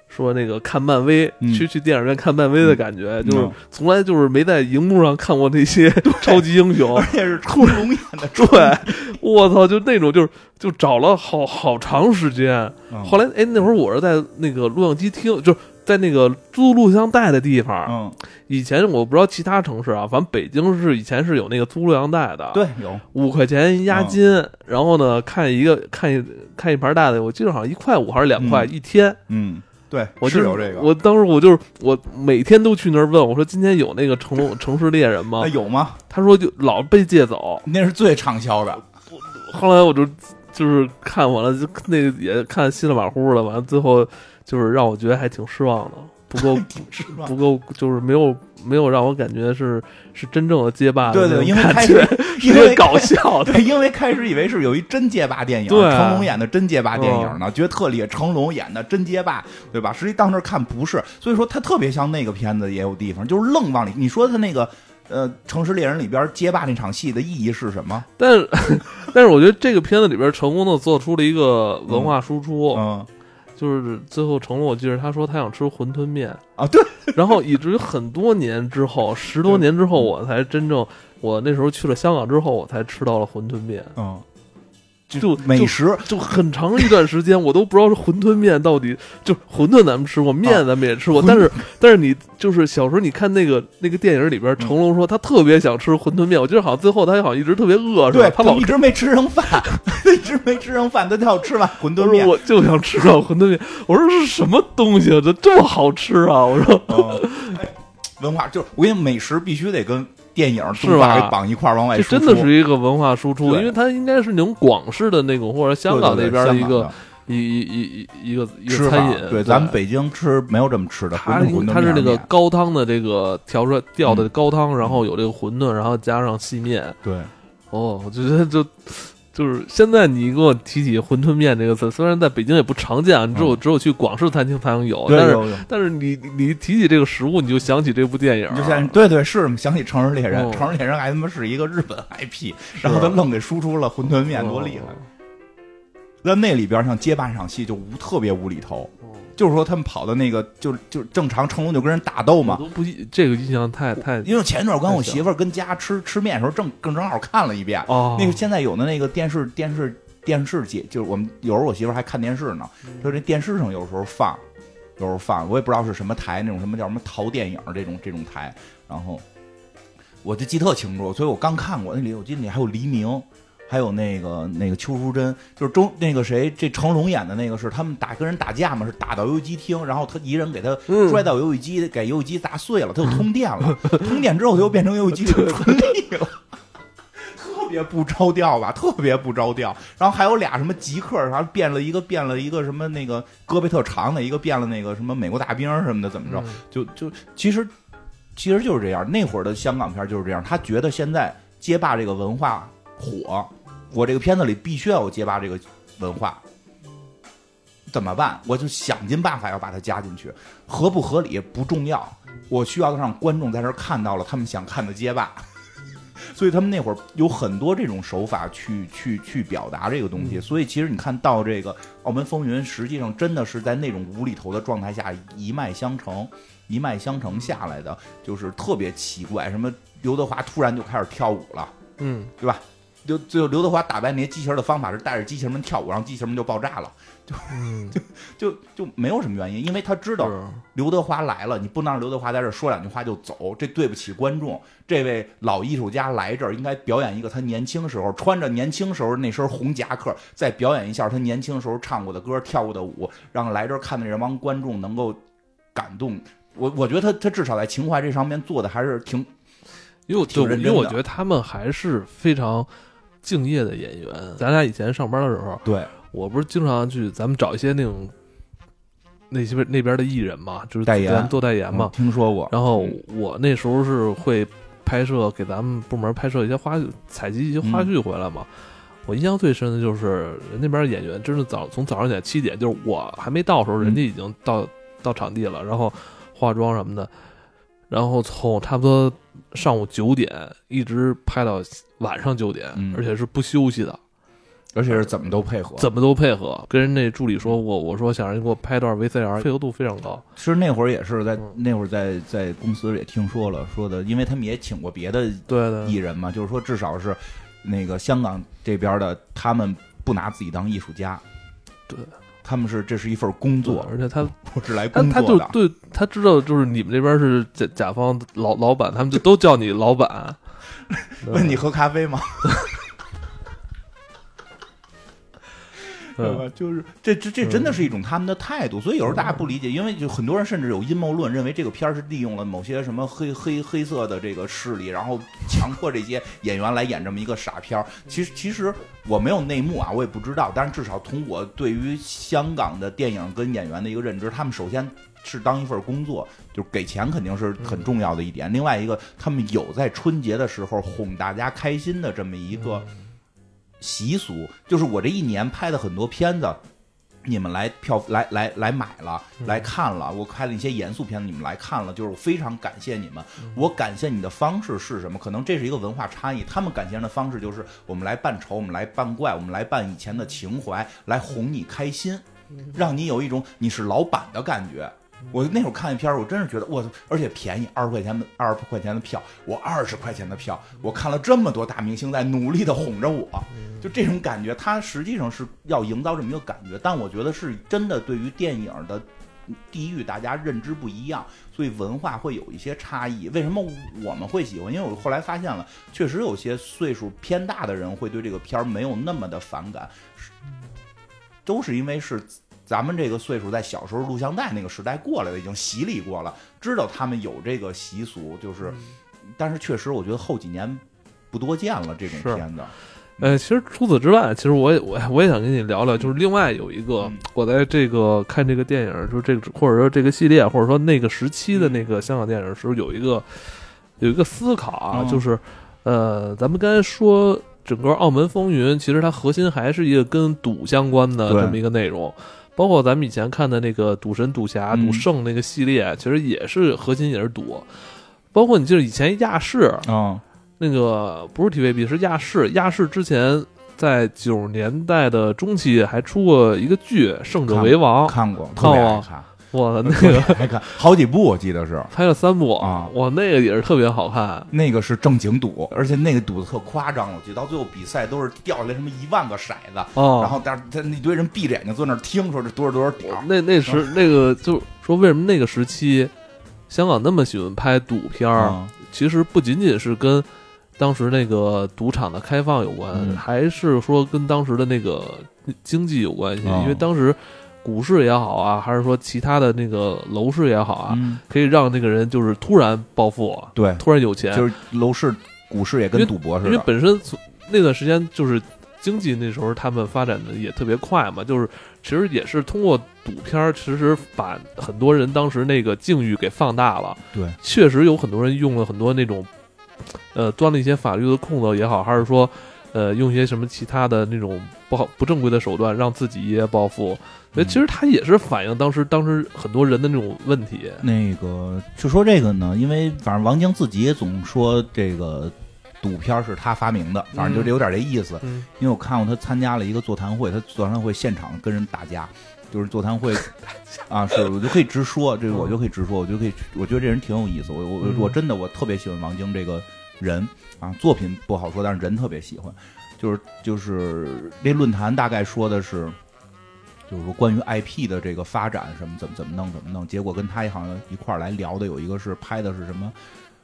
说。那个看漫威，嗯。去去电影院看漫威的感觉，就是嗯。从来就是没在荧幕上看过那些超级英雄。而，且是出龙眼的，对，我操，就那种就是就找了好好长时间。嗯。后来哎，那会儿我是在那个录像机厅，就是在那个租录像带的地方。嗯，以前我不知道其他城市啊，反正北京是以前是有那个租录像带的，，对，有，五块钱押金，然后呢看一个看一看一盘带的，我记得好像一块五还是两块、嗯。一天。嗯，对，我就是有这个，我当时我就是我每天都去那儿问我说今天有那个成龙 城市猎人吗哎？有吗？他说就老被借走，那是最畅销的。后来我就就是看完了，就那个也看稀里马虎的，完了最后就是让我觉得还挺失望的，不够 不够，就是没有没有让我感觉是是真正的街霸的对对，因为开始，因为搞笑的。对，因为开始以为是有一真街霸电影，对成龙演的真街霸电影呢，觉得特厉害。成龙演的真街霸，对吧？实际到那儿看不是，所以说他特别像那个片子，也有地方就是愣往里。你说他那个呃《城市猎人》里边街霸那场戏的意义是什么？但是但是我觉得这个片子里边成功的做出了一个文化输出，嗯就是最后成龙，我记得他说他想吃馄饨面，啊，对，然后以至于很多年之后，十多年之后，我才真正我那时候去了香港之后，我才吃到了馄饨面。嗯，就美食，就很长一段时间，我都不知道是馄饨面到底就馄饨咱们吃过，面咱们也吃过，馄但是但是你就是小时候你看那个那个电影里边，嗯成龙说他特别想吃馄饨面，我记得好像最后他好像一直特别饿，是吧对？他老一直没吃上饭，一直没吃上饭，他就要吃碗馄饨面。我就想吃上馄饨面，我说是什么东西啊？这这么好吃啊？我说哦哎文化就是我跟你美食必须得跟电影、是吧给绑一块儿往外这输出。真的是一个文化输出，因为它应该是那种广式的那种，或者香港那边的一个一一一一一个一个餐饮。对，咱们北京吃没有这么吃的，它是那个高汤的这个调出来调的嗯高汤，然后有这个馄饨，然后加上细面。对哦，我觉得就就是现在你给我提起馄饨面这个词，虽然在北京也不常见啊，只有只有去广式餐厅才能有，但是。但是你你你提起这个食物，你就想起这部电影你就，像对对是想起《城市猎人》哦城市猎人》还他妈是一个日本 IP，然后他愣给输出了馄饨面，多厉害！哦在那里边，像街霸那场戏就无特别无厘头，哦就是说他们跑的那个就就正常，成龙就跟人打斗嘛。都不这个印象太太因为前一段我跟我媳妇儿跟家吃吃面的时候，正正正好看了一遍。哦，那个现在有的那个电视电视电视节，就是我们有时候我媳妇儿还看电视呢，就这电视上有时候放，有时候放，我也不知道是什么台，那种什么叫什么淘电影这种这种台，然后我就记特清楚，所以我刚看过那里，我记得里还有黎明。还有那个那个邱淑贞，就是中那个谁，这成龙演的那个是他们打跟人打架嘛，是打到游戏机厅，然后他一人给他嗯摔到游戏机，给游戏机砸碎了，他就通电了，通电之后他又变成游戏机里的纯力了。特别不着调吧，特别不着调。然后还有俩什么极客，然后变了一个变了一个什么那个胳膊特长的，一个变了那个什么美国大兵什么的，怎么着？嗯就就其实其实就是这样。那会儿的香港片就是这样，他觉得现在街霸这个文化火，我这个片子里必须要有街霸这个文化。怎么办？我就想尽办法要把它加进去，合不合理不重要，我需要让观众在这儿看到了他们想看的街霸。所以他们那会儿有很多这种手法去去去表达这个东西。所以其实你看到这个《澳门风云》，实际上真的是在那种无厘头的状态下一脉相承，一脉相承下来的，就是特别奇怪。什么刘德华突然就开始跳舞了，嗯对吧？刘最后刘德华打败那些机器人的方法是带着机器人们跳舞，然后机器人们就爆炸了，嗯，就就就没有什么原因，因为他知道刘德华来了，你不能让刘德华在这儿说两句话就走，这对不起观众。这位老艺术家来这儿，应该表演一个他年轻时候穿着年轻时候那身红夹克，再表演一下他年轻时候唱过的歌、跳过的舞，让来这儿看的这帮观众能够感动。我我觉得他他至少在情怀这上面做的还是挺因为我挺认真的因为我觉得他们还是非常敬业的演员。咱俩以前上班的时候，对我不是经常去咱们找一些那种那些那边的艺人嘛，就是代言做代言嘛。嗯听说过。然后嗯我那时候是会拍摄给咱们部门拍摄一些花絮，采集一些花絮回来嘛。我印象最深的就是人那边演员，真是早从早上起来七点，就是我还没到的时候，嗯人家已经到到场地了，然后化妆什么的，然后从差不多上午九点一直拍到晚上九点，嗯而且是不休息的，而且是怎么都配合。怎么都配合。跟人那助理说过，我说想让你给我拍段 VCR，配合度非常高。其实那会儿也是在嗯那会儿在在公司也听说了，说的，因为他们也请过别的对对艺人嘛，就是说至少是那个香港这边的，他们不拿自己当艺术家，对，他们是这是一份工作，而且他 不是来他他工作的。就对他知道，就是你们这边是甲甲方老老板，他们就都叫你老板。问你喝咖啡吗？对嗯吧？就是这这这真的是一种他们的态度，所以有时候大家不理解，因为就很多人甚至有阴谋论，认为这个片儿是利用了某些什么黑黑黑色的这个势力，然后强迫这些演员来演这么一个傻片儿。其实其实我没有内幕啊，我也不知道，但是至少从我对于香港的电影跟演员的一个认知，他们首先。是当一份工作，就是给钱肯定是很重要的一点。另外一个，他们有在春节的时候哄大家开心的这么一个习俗，就是我这一年拍的很多片子，你们来票来来来买了，来看了，我拍了一些严肃片子，你们来看了，就是我非常感谢你们。我感谢你的方式是什么？可能这是一个文化差异。他们感谢人的方式就是我们来扮丑，我们来扮怪，我们来扮以前的情怀，来哄你开心，让你有一种你是老板的感觉。我那会儿看一片儿，我真是觉得我操，而且便宜，二十块钱的二十块钱的票，我二十块钱的票，我看了这么多大明星在努力的哄着我，就这种感觉，它实际上是要营造这么一个感觉，但我觉得是真的对于电影的地域大家认知不一样，所以文化会有一些差异。为什么我们会喜欢？因为我后来发现了，确实有些岁数偏大的人会对这个片儿没有那么的反感，是都是因为是咱们这个岁数在小时候录像带那个时代过来的，已经洗礼过了，知道他们有这个习俗，就是，但是确实我觉得后几年不多见了这种片子。呃，其实除此之外，其实我也我我也想跟你聊聊，就是另外有一个，嗯我在这个看这个电影，就是这个或者说这个系列，或者说那个时期的那个香港电影时候，有一个有一个思考啊，嗯就是呃，咱们刚才说整个《澳门风云》，其实它核心还是一个跟赌相关的这么一个内容。包括咱们以前看的那个《赌神、赌侠》嗯赌圣那个系列，其实也是核心也是赌。包括你记得以前亚视，啊那个不是 TVB 是亚视，亚视之前在九十年代的中期还出过一个剧《胜者为王》，看过，特别爱看过特别爱看，哇，那个还看，好几部我记得是。拍了三部啊哇，那个也是特别好看。那个是正经赌，而且那个赌的特夸张，我记得到最后比赛都是掉下来什么一万个骰子，哦，然后但是他那堆人闭着眼睛坐那儿听，说这多少多少点，那那时那个就说为什么那个时期香港那么喜欢拍赌片儿，嗯其实不仅仅是跟当时那个赌场的开放有关，嗯还是说跟当时的那个经济有关系。哦因为当时股市也好啊，还是说其他的那个楼市也好啊，嗯，可以让那个人就是突然暴富，对，突然有钱。就是楼市、股市也跟赌博似的因为的，本身从那段时间就是经济那时候他们发展的也特别快嘛，就是其实也是通过赌片儿，其实把很多人当时那个境遇给放大了。对，确实有很多人用了很多那种，呃，钻了一些法律的空子也好，还是说，呃，用一些什么其他的那种不好不正规的手段，让自己一夜暴富。所以其实他也是反映当时当时很多人的那种问题。那个就说这个呢，因为反正王晶自己也总说这个赌片是他发明的，反正就这有点这意思。嗯，因为我看过他参加了一个座谈会，他座谈会现场跟人打架，就是座谈会啊，是我就可以直说，这个 我就可以直说，我就可以，我觉得这人挺有意思，我我嗯我真的我特别喜欢王晶这个人啊，作品不好说，但是人特别喜欢，就是就是那论坛大概说的是。就是说，关于 IP 的这个发展，什么怎么怎么弄怎么弄，结果跟他好像一块儿来聊的有一个是拍的是什么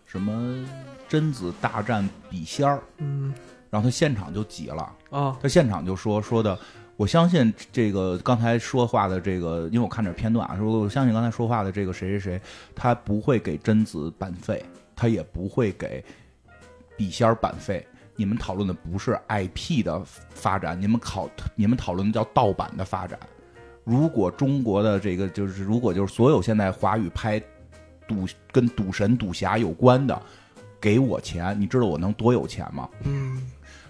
什么贞子大战笔仙儿，嗯。然后他现场就急了，啊，他现场就说说的，我相信这个刚才说话的这个，因为我看点片段啊，说我相信刚才说话的这个谁谁谁，他不会给贞子版费，他也不会给笔仙儿版费。你们讨论的不是 IP 的发展，你们考你们讨论的叫盗版的发展。如果中国的这个就是，如果就是所有现在华语拍赌跟赌神、赌侠有关的，给我钱，你知道我能多有钱吗？嗯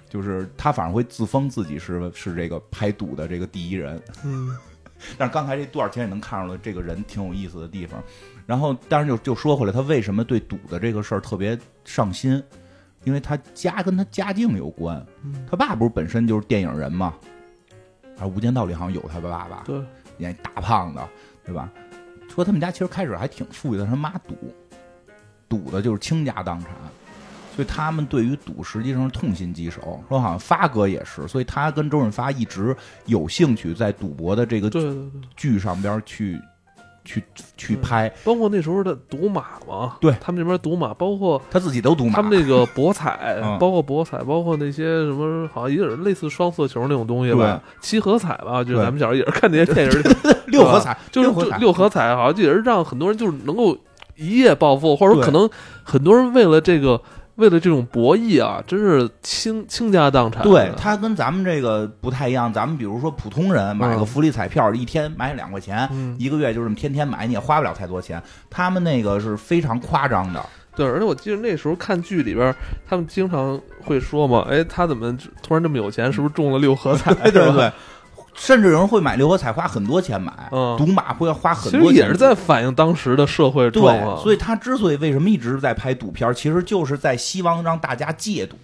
就是他反而会自封自己是是这个拍赌的这个第一人。嗯 但是刚才这段儿其实也能看出来这个人挺有意思的地方。然后，当然就就说回来，他为什么对赌的这个事儿特别上心？因为他家跟他家境有关。嗯，他爸不是本身就是电影人嘛，而，《无间道》里好像有他爸爸，对，演大胖子，对吧？说他们家其实开始还挺富裕的，他妈赌，赌的就是倾家荡产，所以他们对于赌实际上是痛心疾首。说好像发哥也是，所以他跟周润发一直有兴趣在赌博的这个。剧上边去去去拍，包括那时候的赌马嘛，对。他们那边赌马，包括他自己都赌马。他们那个博彩，嗯。包括博彩，包括那些什么，好像也有类似双色球那种东西吧，七合彩吧，就是咱们小时候也是看那些 电影，六合彩，就是六合彩，就六合彩，好像也是让很多人就是能够一夜暴富，或者说可能很多人为了这个。为了这种博弈啊，真是倾倾家荡产。对，他跟咱们这个不太一样。咱们比如说普通人买个嗯福利彩票，一天买两块钱，嗯，一个月就这么天天买，你也花不了太多钱。他们那个是非常夸张的，对，而且我记得那时候看剧里边，他们经常会说嘛，哎，他怎么突然这么有钱？是不是中了六合彩？对 对对。甚至有人会买六合彩，花很多钱买，嗯赌马会要花很多钱。实也是在反映当时的社会状况。对，所以他之所以为什么一直在拍赌片儿，其实就是在希望让大家戒赌。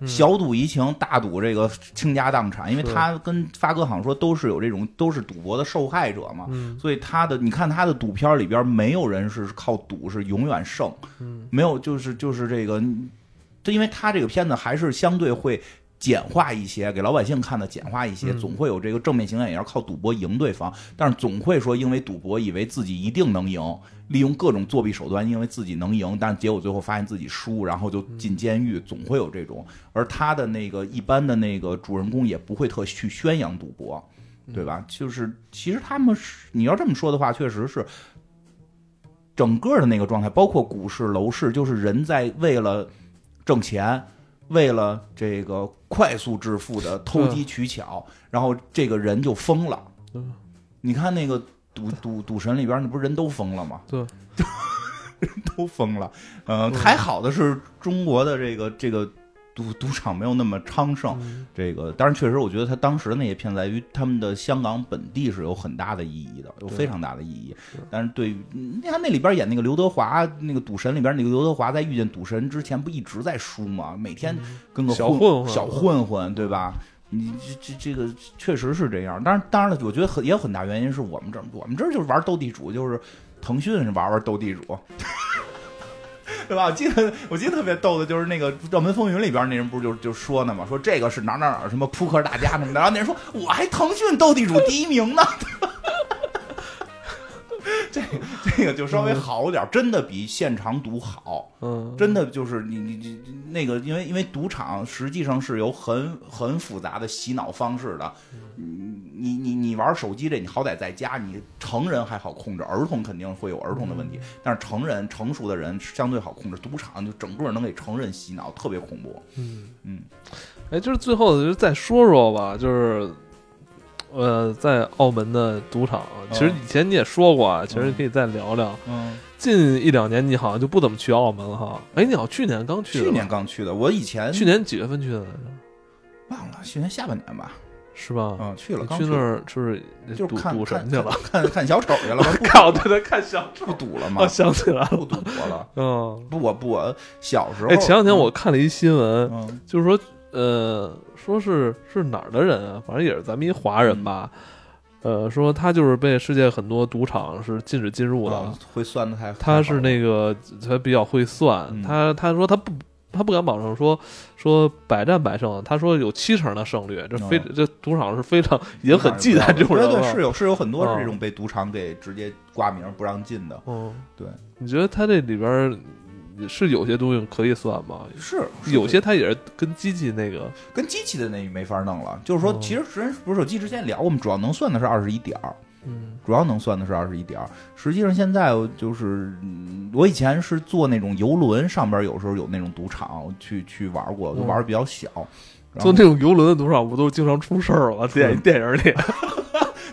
嗯小赌怡情，大赌这个倾家荡产，因为他跟发哥好像说都是有这种都是赌博的受害者嘛，嗯所以他的你看他的赌片里边没有人是靠赌是永远胜，嗯没有就是就是这个，这因为他这个片子还是相对会。简化一些，给老百姓看的简化一些，嗯总会有这个正面形象，也要靠赌博赢对方，但是总会说因为赌博以为自己一定能赢，利用各种作弊手段，因为自己能赢，但是结果最后发现自己输，然后就进监狱，总会有这种。而他的那个一般的那个主人公也不会特去宣扬赌博，对吧？就是其实他们是你要这么说的话，确实是整个的那个状态，包括股市、楼市，就是人在为了挣钱。为了这个快速致富的偷机取巧，然后这个人就疯了。嗯你看那个赌赌赌神里边，那不是人都疯了吗？对，都疯了。呃，还好的是中国的这个这个赌赌场没有那么昌盛。嗯这个当然确实，我觉得他当时的那些片子在于他们的香港本地是有很大的意义的，有非常大的意义。但是对于嗯你看那里边演那个刘德华，那个赌神里边那个刘德华在遇见赌神之前不一直在输吗？每天跟个小混混小混混，对吧？你这这这个确实是这样，当然当然了，我觉得很也有很大原因是我们这儿我们这儿就是玩斗地主，就是腾讯是玩玩斗地主，对吧？我记得我记得特别逗的就是那个《热门风云》里边那人不是就就说呢嘛，说这个是哪哪哪什么扑克大家什么的，然后那人说我还腾讯斗地主第一名呢。这个这个就稍微好点儿，真的比现场赌好。嗯，真的就是你你你那个，因为因为赌场实际上是有很很复杂的洗脑方式的。你你你你玩手机这，你好歹在家，你成人还好控制，儿童肯定会有儿童的问题，但是成人成熟的人相对好控制。赌场就整个能给成人洗脑，特别恐怖。嗯嗯，哎，就是最后就是再说说吧，就是。呃，在澳门的赌场，其实以前你也说过啊，其实可以再聊聊。嗯，近一两年你好像就不怎么去澳门了哈。哎，你好去年刚去的，去年刚去的，我以前去年几月份去的来着？忘了，去年下半年吧。是吧？嗯，去了，去那儿就是就是赌赌神去了，看看看小丑去了我 对对看小丑不，赌了吗我？想起来了，不赌博了。嗯，不，我不，我小时候。哎，前两天我看了一新闻，嗯就是说，呃，说是是哪儿的人啊，反正也是咱们一华人吧，呃，说他就是被世界很多赌场是禁止进入的，啊会算的太。他是那个个他比较会算，嗯他他说他不他不敢保证说说百战百胜，他说有七成的胜率，这非、哦这赌场是非常 已经很忌惮这种人了。对对，是有是有很多这种被赌场给直接挂名不让进的。嗯，对，你觉得他这里边儿是有些东西可以算吗？是有些它也是跟机器那个，跟机器的那没法弄了。就是说哦，其实之前不是手机之前聊，我们主要能算的是二十一点儿，嗯主要能算的是二十一点儿。实际上现在就是，嗯我以前是坐那种游轮，上边有时候有那种赌场，去去玩过，就玩的比较小。然后就那种游轮的赌场，不都经常出事儿吗？电电影里，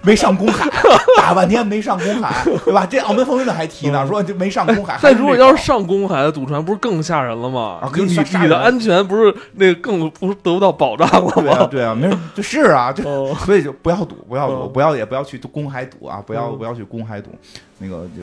没上公海，打半天没上公海，对吧？这澳门风云的还提呢，嗯说就没上公海。但如果要是上，公海的赌船，不是更吓人了吗？你的安全不是那个更不是得不到保障了对啊吗？对啊，没人就是啊，就哦，所以就不要赌，不要赌，嗯不要也不要去公海赌啊，不要嗯不要去公海赌，那个就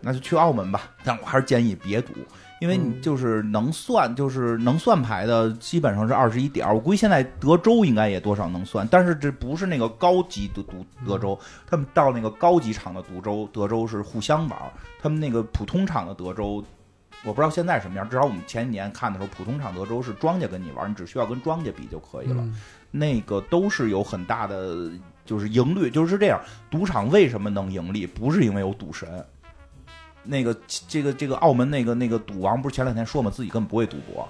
那就去澳门吧。但我还是建议别赌，因为你嗯就是能算，就是能算牌的基本上是二十一点儿。我估计现在德州应该也多少能算，但是这不是那个高级的赌德州，他们到那个高级场的赌州，德州是互相玩儿，他们那个普通场的德州。我不知道现在什么样，至少我们前几年看的时候，普通场德州是庄家跟你玩，你只需要跟庄家比就可以了。嗯那个都是有很大的就是盈率，就是这样。赌场为什么能盈利？不是因为有赌神。那个这个这个澳门那个那个赌王不是前两天说嘛，自己根本不会赌博。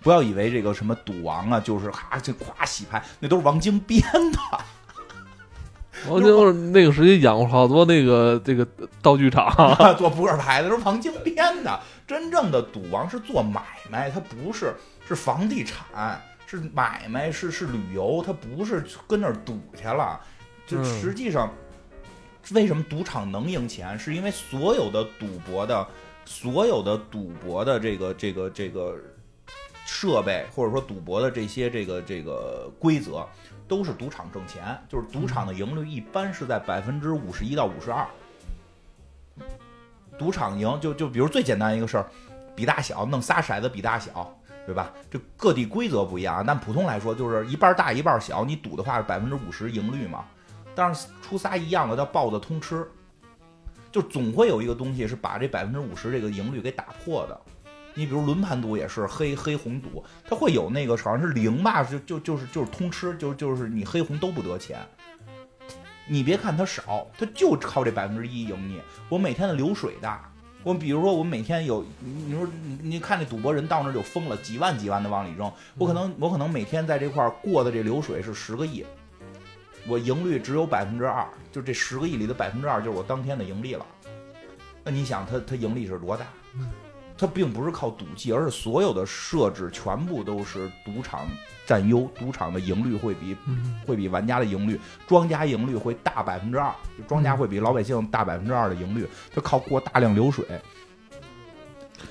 不要以为这个什么赌王啊，就是哈这夸洗牌，那都是王晶编的。我就是那个时期养过好多那个这个道具厂，做扑克牌的都是王晶编的。真正的赌王是做买卖，他不是是房地产，是买卖，是是旅游，他不是跟那儿赌去了。就嗯实际上，为什么赌场能赢钱，是因为所有的赌博的所有的赌博的这个这个这个设备，或者说赌博的这些这个这个规则，都是赌场挣钱，就是赌场的盈率一般是在百分之五十一到五十二。赌场赢就就比如最简单一个事儿，比大小，弄仨骰子比大小，对吧？这各地规则不一样，但普通来说就是一半大一半小，你赌的话是百分之五十赢率嘛。但是出仨一样的叫豹子通吃，就总会有一个东西是把这百分之五十这个盈率给打破的。你比如轮盘赌也是黑黑红赌，它会有那个好像是零吧，就就就是就是通吃，就就是你黑红都不得钱。你别看它少，它就靠这百分之一赢你。我每天的流水大，我比如说我每天有，你说你你看那赌博人到那就疯了，几万几万的往里扔。我可能我可能每天在这块儿过的这流水是十个亿，我盈率只有百分之二，就这十个亿里的百分之二就是我当天的盈利了。那你想它它盈利是多大？它并不是靠赌技，而是所有的设置全部都是赌场占优，赌场的盈率会比会比玩家的盈率，庄家盈率会大百分之二，就庄家会比老百姓大百分之二的盈率，它靠过大量流水。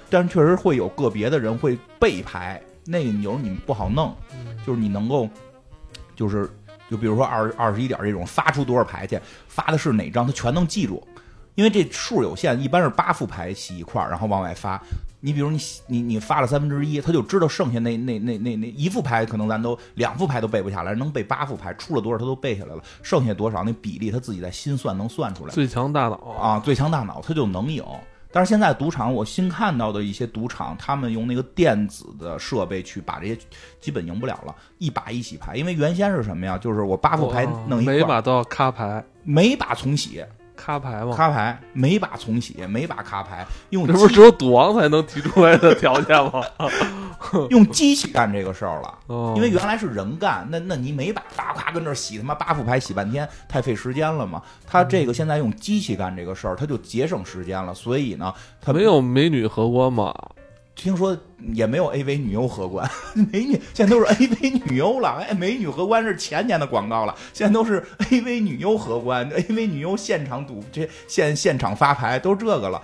但是确实会有个别的人会背牌，那个牛你们不好弄，就是你能够，就是就比如说二二十一点这种发出多少牌去，发的是哪张，他全能记住。因为这数有限，一般是八副牌洗一块儿，然后往外发。你比如你你你发了三分之一，他就知道剩下那那那那那一副牌，可能咱都两副牌都背不下来，能背八副牌，出了多少他都背下来了，剩下多少那比例他自己在心算能算出来。最强大脑啊，最强大脑他就能赢。但是现在赌场，我新看到的一些赌场，他们用那个电子的设备去把这些基本赢不了了，一把一洗牌。因为原先是什么呀？就是我八副牌弄一块，每把都要卡牌，每把重洗。卡牌吗？卡牌，每把重启，每把卡牌，用这不是只有赌王才能提出来的条件吗？用机器干这个事儿了，因为原来是人干，那那你每把咔咔跟这洗他妈八副牌洗半天，太费时间了嘛。他这个现在用机器干这个事儿，他就节省时间了。所以呢，他没有美女荷官嘛。听说也没有 AV 女优荷官，美女现在都是 AV 女优了。哎，美女荷官是前年的广告了，现在都是 AV 女优荷官，AV 女优现场赌这现现场发牌都这个了。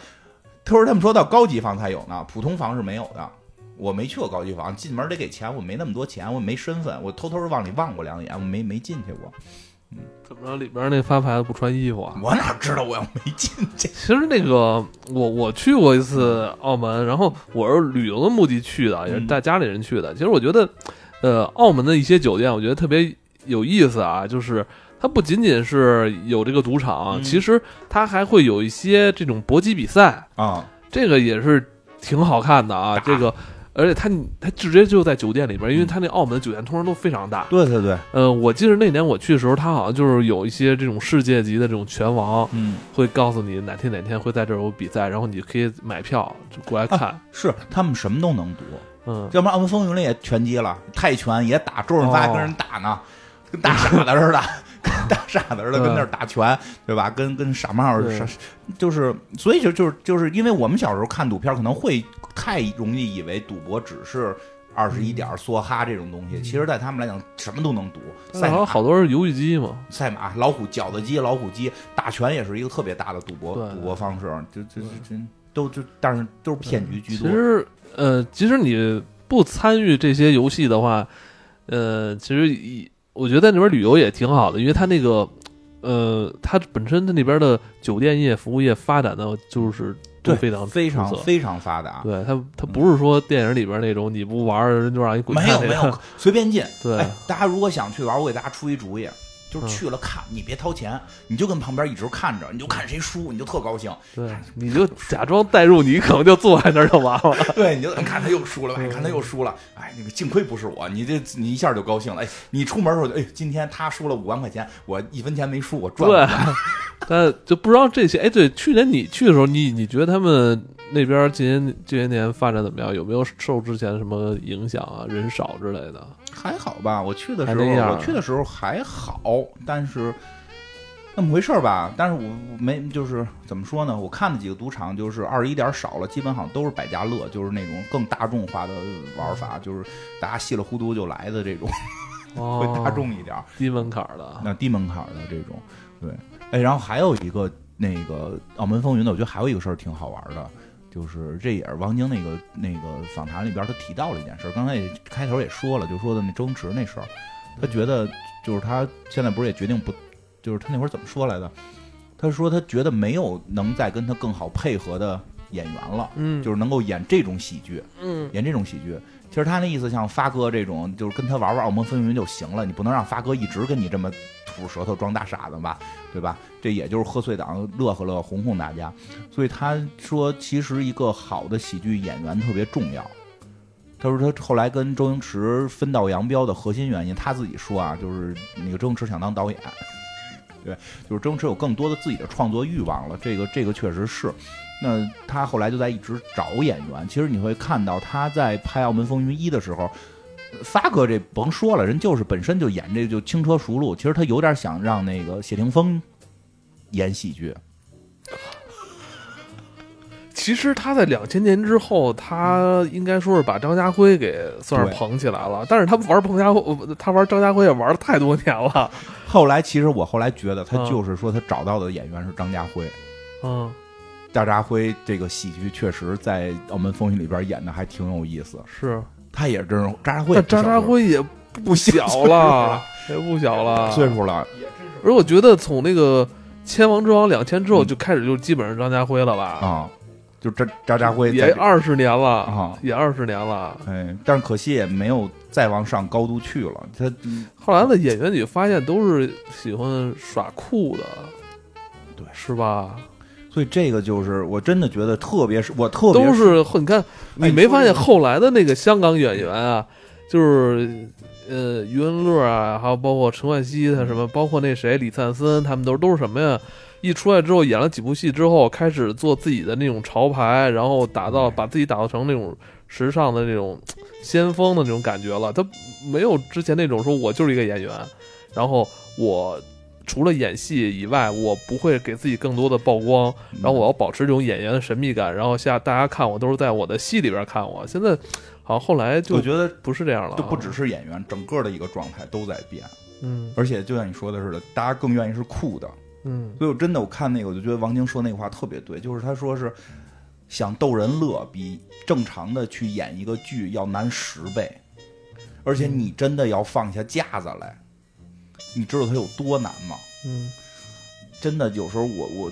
他说他们说到高级房才有呢，普通房是没有的。我没去过高级房，进门得给钱，我没那么多钱，我没身份，我偷偷往里望过两眼，我没没进去过。怎么着？里边那发牌的不穿衣服啊？我哪知道？我又没进去。其实那个，我我去过一次澳门，然后我是旅游的目的去的，也是带家里人去的。其实我觉得，呃，澳门的一些酒店，我觉得特别有意思啊，就是它不仅仅是有这个赌场，其实它还会有一些这种搏击比赛啊，这个也是挺好看的啊，这个。而且他他直接就在酒店里边，因为他那澳门的酒店通常都非常大。对对对，呃，我记得那年我去的时候，他好像就是有一些这种世界级的这种拳王，嗯，会告诉你哪天哪天会在这儿有比赛，然后你可以买票就过来看。是他们什么都能赌，嗯，要不然澳门风云里也拳击了，泰拳也打，周润发跟人打呢，跟大傻子似的。大傻子似的跟那儿打拳，对吧？跟跟傻帽儿傻，就是所以就就是就是因为我们小时候看赌片，可能会太容易以为赌博只是二十一点梭哈这种东西。其实，在他们来讲，什么都能赌。赛马好多是游戏机嘛，赛马、老虎、饺子机、老虎机、打拳也是一个特别大的赌博赌博方式。就就就都就，但是都是骗局居多。其实，呃，其实你不参与这些游戏的话，呃，其实以。我觉得在那边旅游也挺好的，因为它那个，呃，它本身它那边的酒店业、服务业发展的就是都非常非常非常发达。对它，它不是说电影里边那种你不玩人就让你滚。没有没有，随便进。对，大家如果想去玩，我给大家出一主意。就是去了看，你别掏钱，你就跟旁边一直看着，你就看谁输，你就特高兴。对，你就假装代入，你可能就坐在那儿就完了。对，你就看他又输了，你 看他又输了，哎，那个幸亏不是我，你这你一下就高兴了。哎，你出门的时候，哎，今天他输了五万块钱，我一分钱没输，我赚了。对 但就不知道这些。哎，对，去年你去的时候，你你觉得他们那边这些这些年发展怎么样？有没有受之前什么影响啊？人少之类的？还好吧，我去的时候，我去的时候还好，但是那么回事儿吧。但是我没就是怎么说呢？我看的几个赌场就是二十一点少了，基本好像都是百家乐，就是那种更大众化的玩法，就是大家稀里糊涂就来的这种，会大众一点，低门槛的。那低门槛的这种，对，哎，然后还有一个那个澳门风云的，我觉得还有一个事儿挺好玩的。就是这也是王晶那个那个访谈里边他提到了一件事，刚才也开头也说了，就说的那周星驰那事儿，他觉得就是他现在不是也决定不，就是他那会儿怎么说来的？他说他觉得没有能再跟他更好配合的演员了，嗯，就是能够演这种喜剧，嗯演这种喜剧。其实他那意思像发哥这种，就是跟他玩玩《澳门风云》就行了，你不能让发哥一直跟你这么吐舌头装大傻子吧，对吧？这也就是贺岁档乐呵乐呵哄哄大家。所以他说，其实一个好的喜剧演员特别重要。他说他后来跟周星驰分道扬镳的核心原因，他自己说啊，就是那个周星驰想当导演，对，就是周星驰有更多的自己的创作欲望了，这个这个确实是。那他后来就在一直找演员。其实你会看到他在拍《澳门风云一》的时候，发哥这甭说了，人就是本身就演这就轻车熟路。其实他有点想让那个谢霆锋演喜剧，其实他在两千年之后，他应该说是把张家辉给算是捧起来了。但是他玩彭家辉，呃他玩张家辉也玩了太多年了。后来其实我后来觉得他嗯就是说他找到的演员是张家辉。嗯，张家辉这个喜剧确实在《澳门风云》里边演的还挺有意思，是。他也是真是张家辉也但张家辉也不小了，也不小了，岁数了，而我觉得从那个《千王之王》两千之后嗯就开始就基本上张家辉了吧，啊，就张张家辉也二十年了啊也二十年了。哎，但是可惜也没有再往上高度去了。他后来的演员你发现都是喜欢耍酷的，对是吧？所以这个就是我真的觉得，特别是我特别都是你看，哎你没发现后来的那个香港演员啊，就是呃余文乐啊，还有包括陈冠希他什么，包括那谁李灿森，他们都都是什么呀？一出来之后演了几部戏之后，开始做自己的那种潮牌，然后打造把自己打造成那种时尚的那种先锋的那种感觉了。他没有之前那种说我就是一个演员，然后我除了演戏以外，我不会给自己更多的曝光，然后我要保持这种演员的神秘感，然后下大家看我都是在我的戏里边看我。现在好像后来就我觉得不是这样了啊，就不只是演员，整个的一个状态都在变，嗯。而且就像你说的似的，大家更愿意是酷的。嗯。所以我真的我看那个，我就觉得王晶说那个话特别对，就是他说是想逗人乐，比正常的去演一个剧要难十倍，而且你真的要放下架子来，你知道它有多难吗？嗯，真的有时候我我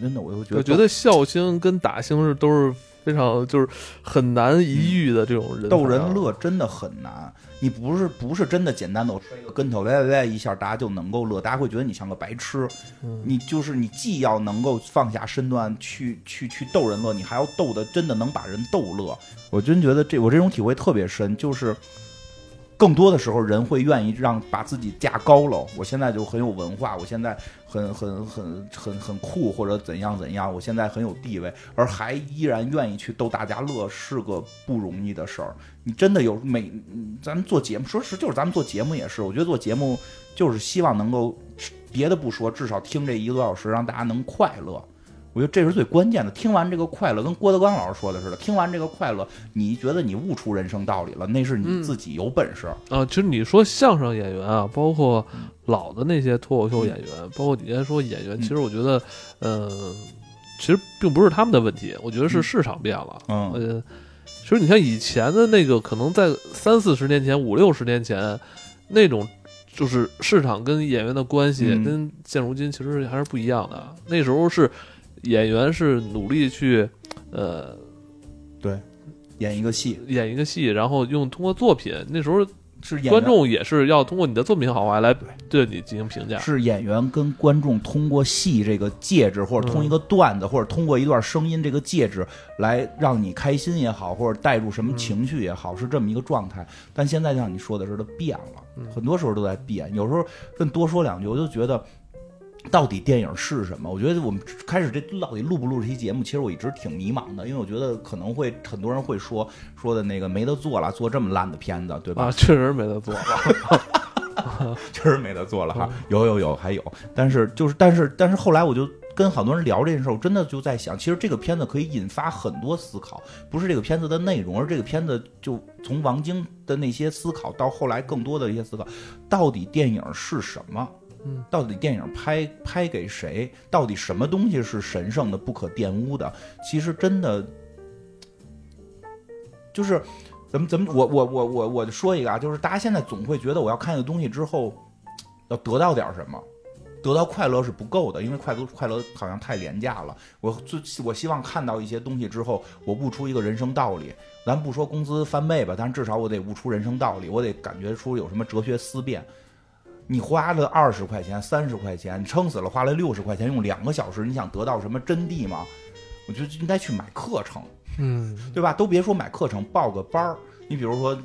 真的我就觉得我觉得笑星跟打星是都是非常就是很难一遇的这种人逗人乐真的很难，你不是不是真的简单的我摔个跟头，喂喂喂一下，大家就能够乐，大家会觉得你像个白痴。嗯你就是你既要能够放下身段去去去逗人乐，你还要逗的真的能把人逗乐。我真觉得这我这种体会特别深，就是更多的时候人会愿意让把自己架高了。我现在就很有文化，我现在很很很很很酷，或者怎样怎样，我现在很有地位，而还依然愿意去逗大家乐，是个不容易的事儿。你真的有每咱们做节目，说实就是咱们做节目也是，我觉得做节目就是希望能够别的不说，至少听这一个多小时，让大家能快乐。我觉得这是最关键的。听完这个快乐，跟郭德纲老师说的似的，听完这个快乐，你觉得你悟出人生道理了，那是你嗯自己有本事。啊，其实你说相声演员啊，包括老的那些脱口秀演员，包括你刚才说演员，嗯其实我觉得，呃，其实并不是他们的问题，我觉得是嗯市场变了。嗯呃，其实你像以前的那个，可能在三四十年前、五六十年前，那种就是市场跟演员的关系，嗯跟现如今其实还是不一样的。那时候是演员是努力去，呃，对，演一个戏演一个戏，然后用通过作品，那时候是观众也是要通过你的作品好坏来对你进行评价。是演员跟观众通过戏这个介质，或者通一个段子，或者通过一段声音这个介质来让你开心也好，或者带入什么情绪也好，是这么一个状态。但现在像你说的似的变了，很多时候都在变。有时候更多说两句，我就觉得。到底电影是什么？我觉得我们开始这到底录不录这期节目，其实我一直挺迷茫的，因为我觉得可能会很多人会说说的那个没得做了，做这么烂的片子，对吧？啊，确实没得做了。确实没得做了哈，有有有还有，但是就是但是但是后来我就跟好多人聊这件事儿，我真的就在想，其实这个片子可以引发很多思考，不是这个片子的内容，而这个片子就从王晶的那些思考到后来更多的一些思考，到底电影是什么？嗯，到底电影拍拍给谁？到底什么东西是神圣的、不可玷污的？其实真的就是怎么怎么，我我我我我就说一个啊，就是大家现在总会觉得我要看一个东西之后要得到点什么，得到快乐是不够的，因为快乐快乐好像太廉价了。我最我希望看到一些东西之后，我悟出一个人生道理。咱不说工资翻倍吧，但至少我得悟出人生道理，我得感觉出有什么哲学思辨。你花了二十块钱、三十块钱，你撑死了花了六十块钱，用两个小时，你想得到什么真谛吗？我觉得应该去买课程，嗯，对吧？都别说买课程，报个班儿。你比如说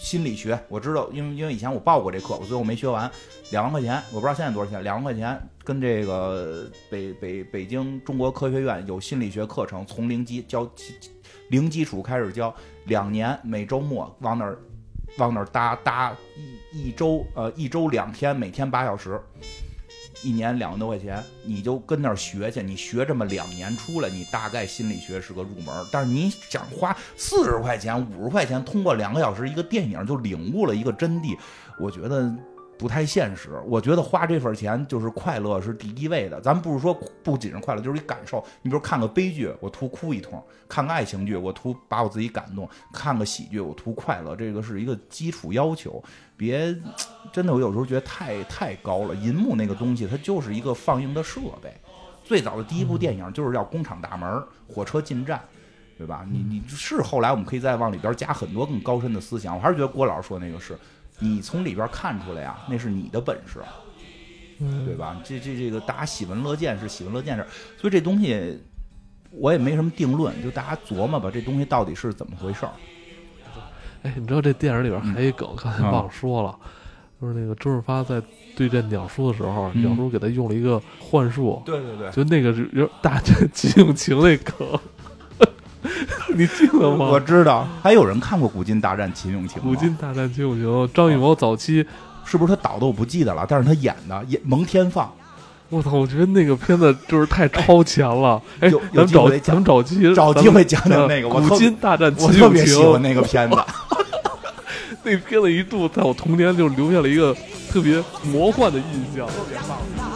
心理学，我知道，因为因为以前我报过这课，我最后没学完，两万块钱，我不知道现在多少钱，两万块钱跟这个北北北京中国科学院有心理学课程，从零基教零基础开始教，两年每周末往那儿往那儿搭搭一一周呃一周两天，每天八小时。一年两万多块钱，你就跟那儿学去。你学这么两年出来，你大概心理学是个入门。但是你想花四十块钱、五十块钱，通过两个小时一个电影就领悟了一个真谛，我觉得不太现实。我觉得花这份钱就是快乐是第一位的。咱不是说不仅是快乐，就是一感受。你比如看个悲剧，我图哭一通；看个爱情剧，我图把我自己感动；看个喜剧，我图快乐。这个是一个基础要求。别，真的，我有时候觉得太太高了。银幕那个东西，它就是一个放映的设备。最早的第一部电影就是要工厂大门、火车进站，对吧？你你是后来我们可以再往里边加很多更高深的思想。我还是觉得郭老师说那个是，你从里边看出来呀，那是你的本事，嗯。对吧？这这这个大家喜闻乐见是喜闻乐见事，所以这东西我也没什么定论，就大家琢磨吧，这东西到底是怎么回事儿。哎，你知道这电影里边还有一梗，刚才忘了说了，就是那个周润发在对阵鸟叔的时候，鸟叔给他用了一个幻术，对对对，就那个是大战秦俑情那梗，你记得吗？我知道，还有人看过《古今大战秦俑情》。古今大战秦俑情，张艺谋早期是不是他导的？我不记得了，但是他演的演蒙天放。我操！我觉得那个片子就是太超前了。哎，咱们找咱们找机找机会讲讲那个《古今大战秦俑情》。我特别喜欢那个片子。那片子一度在我童年就留下了一个特别魔幻的印象，特别棒。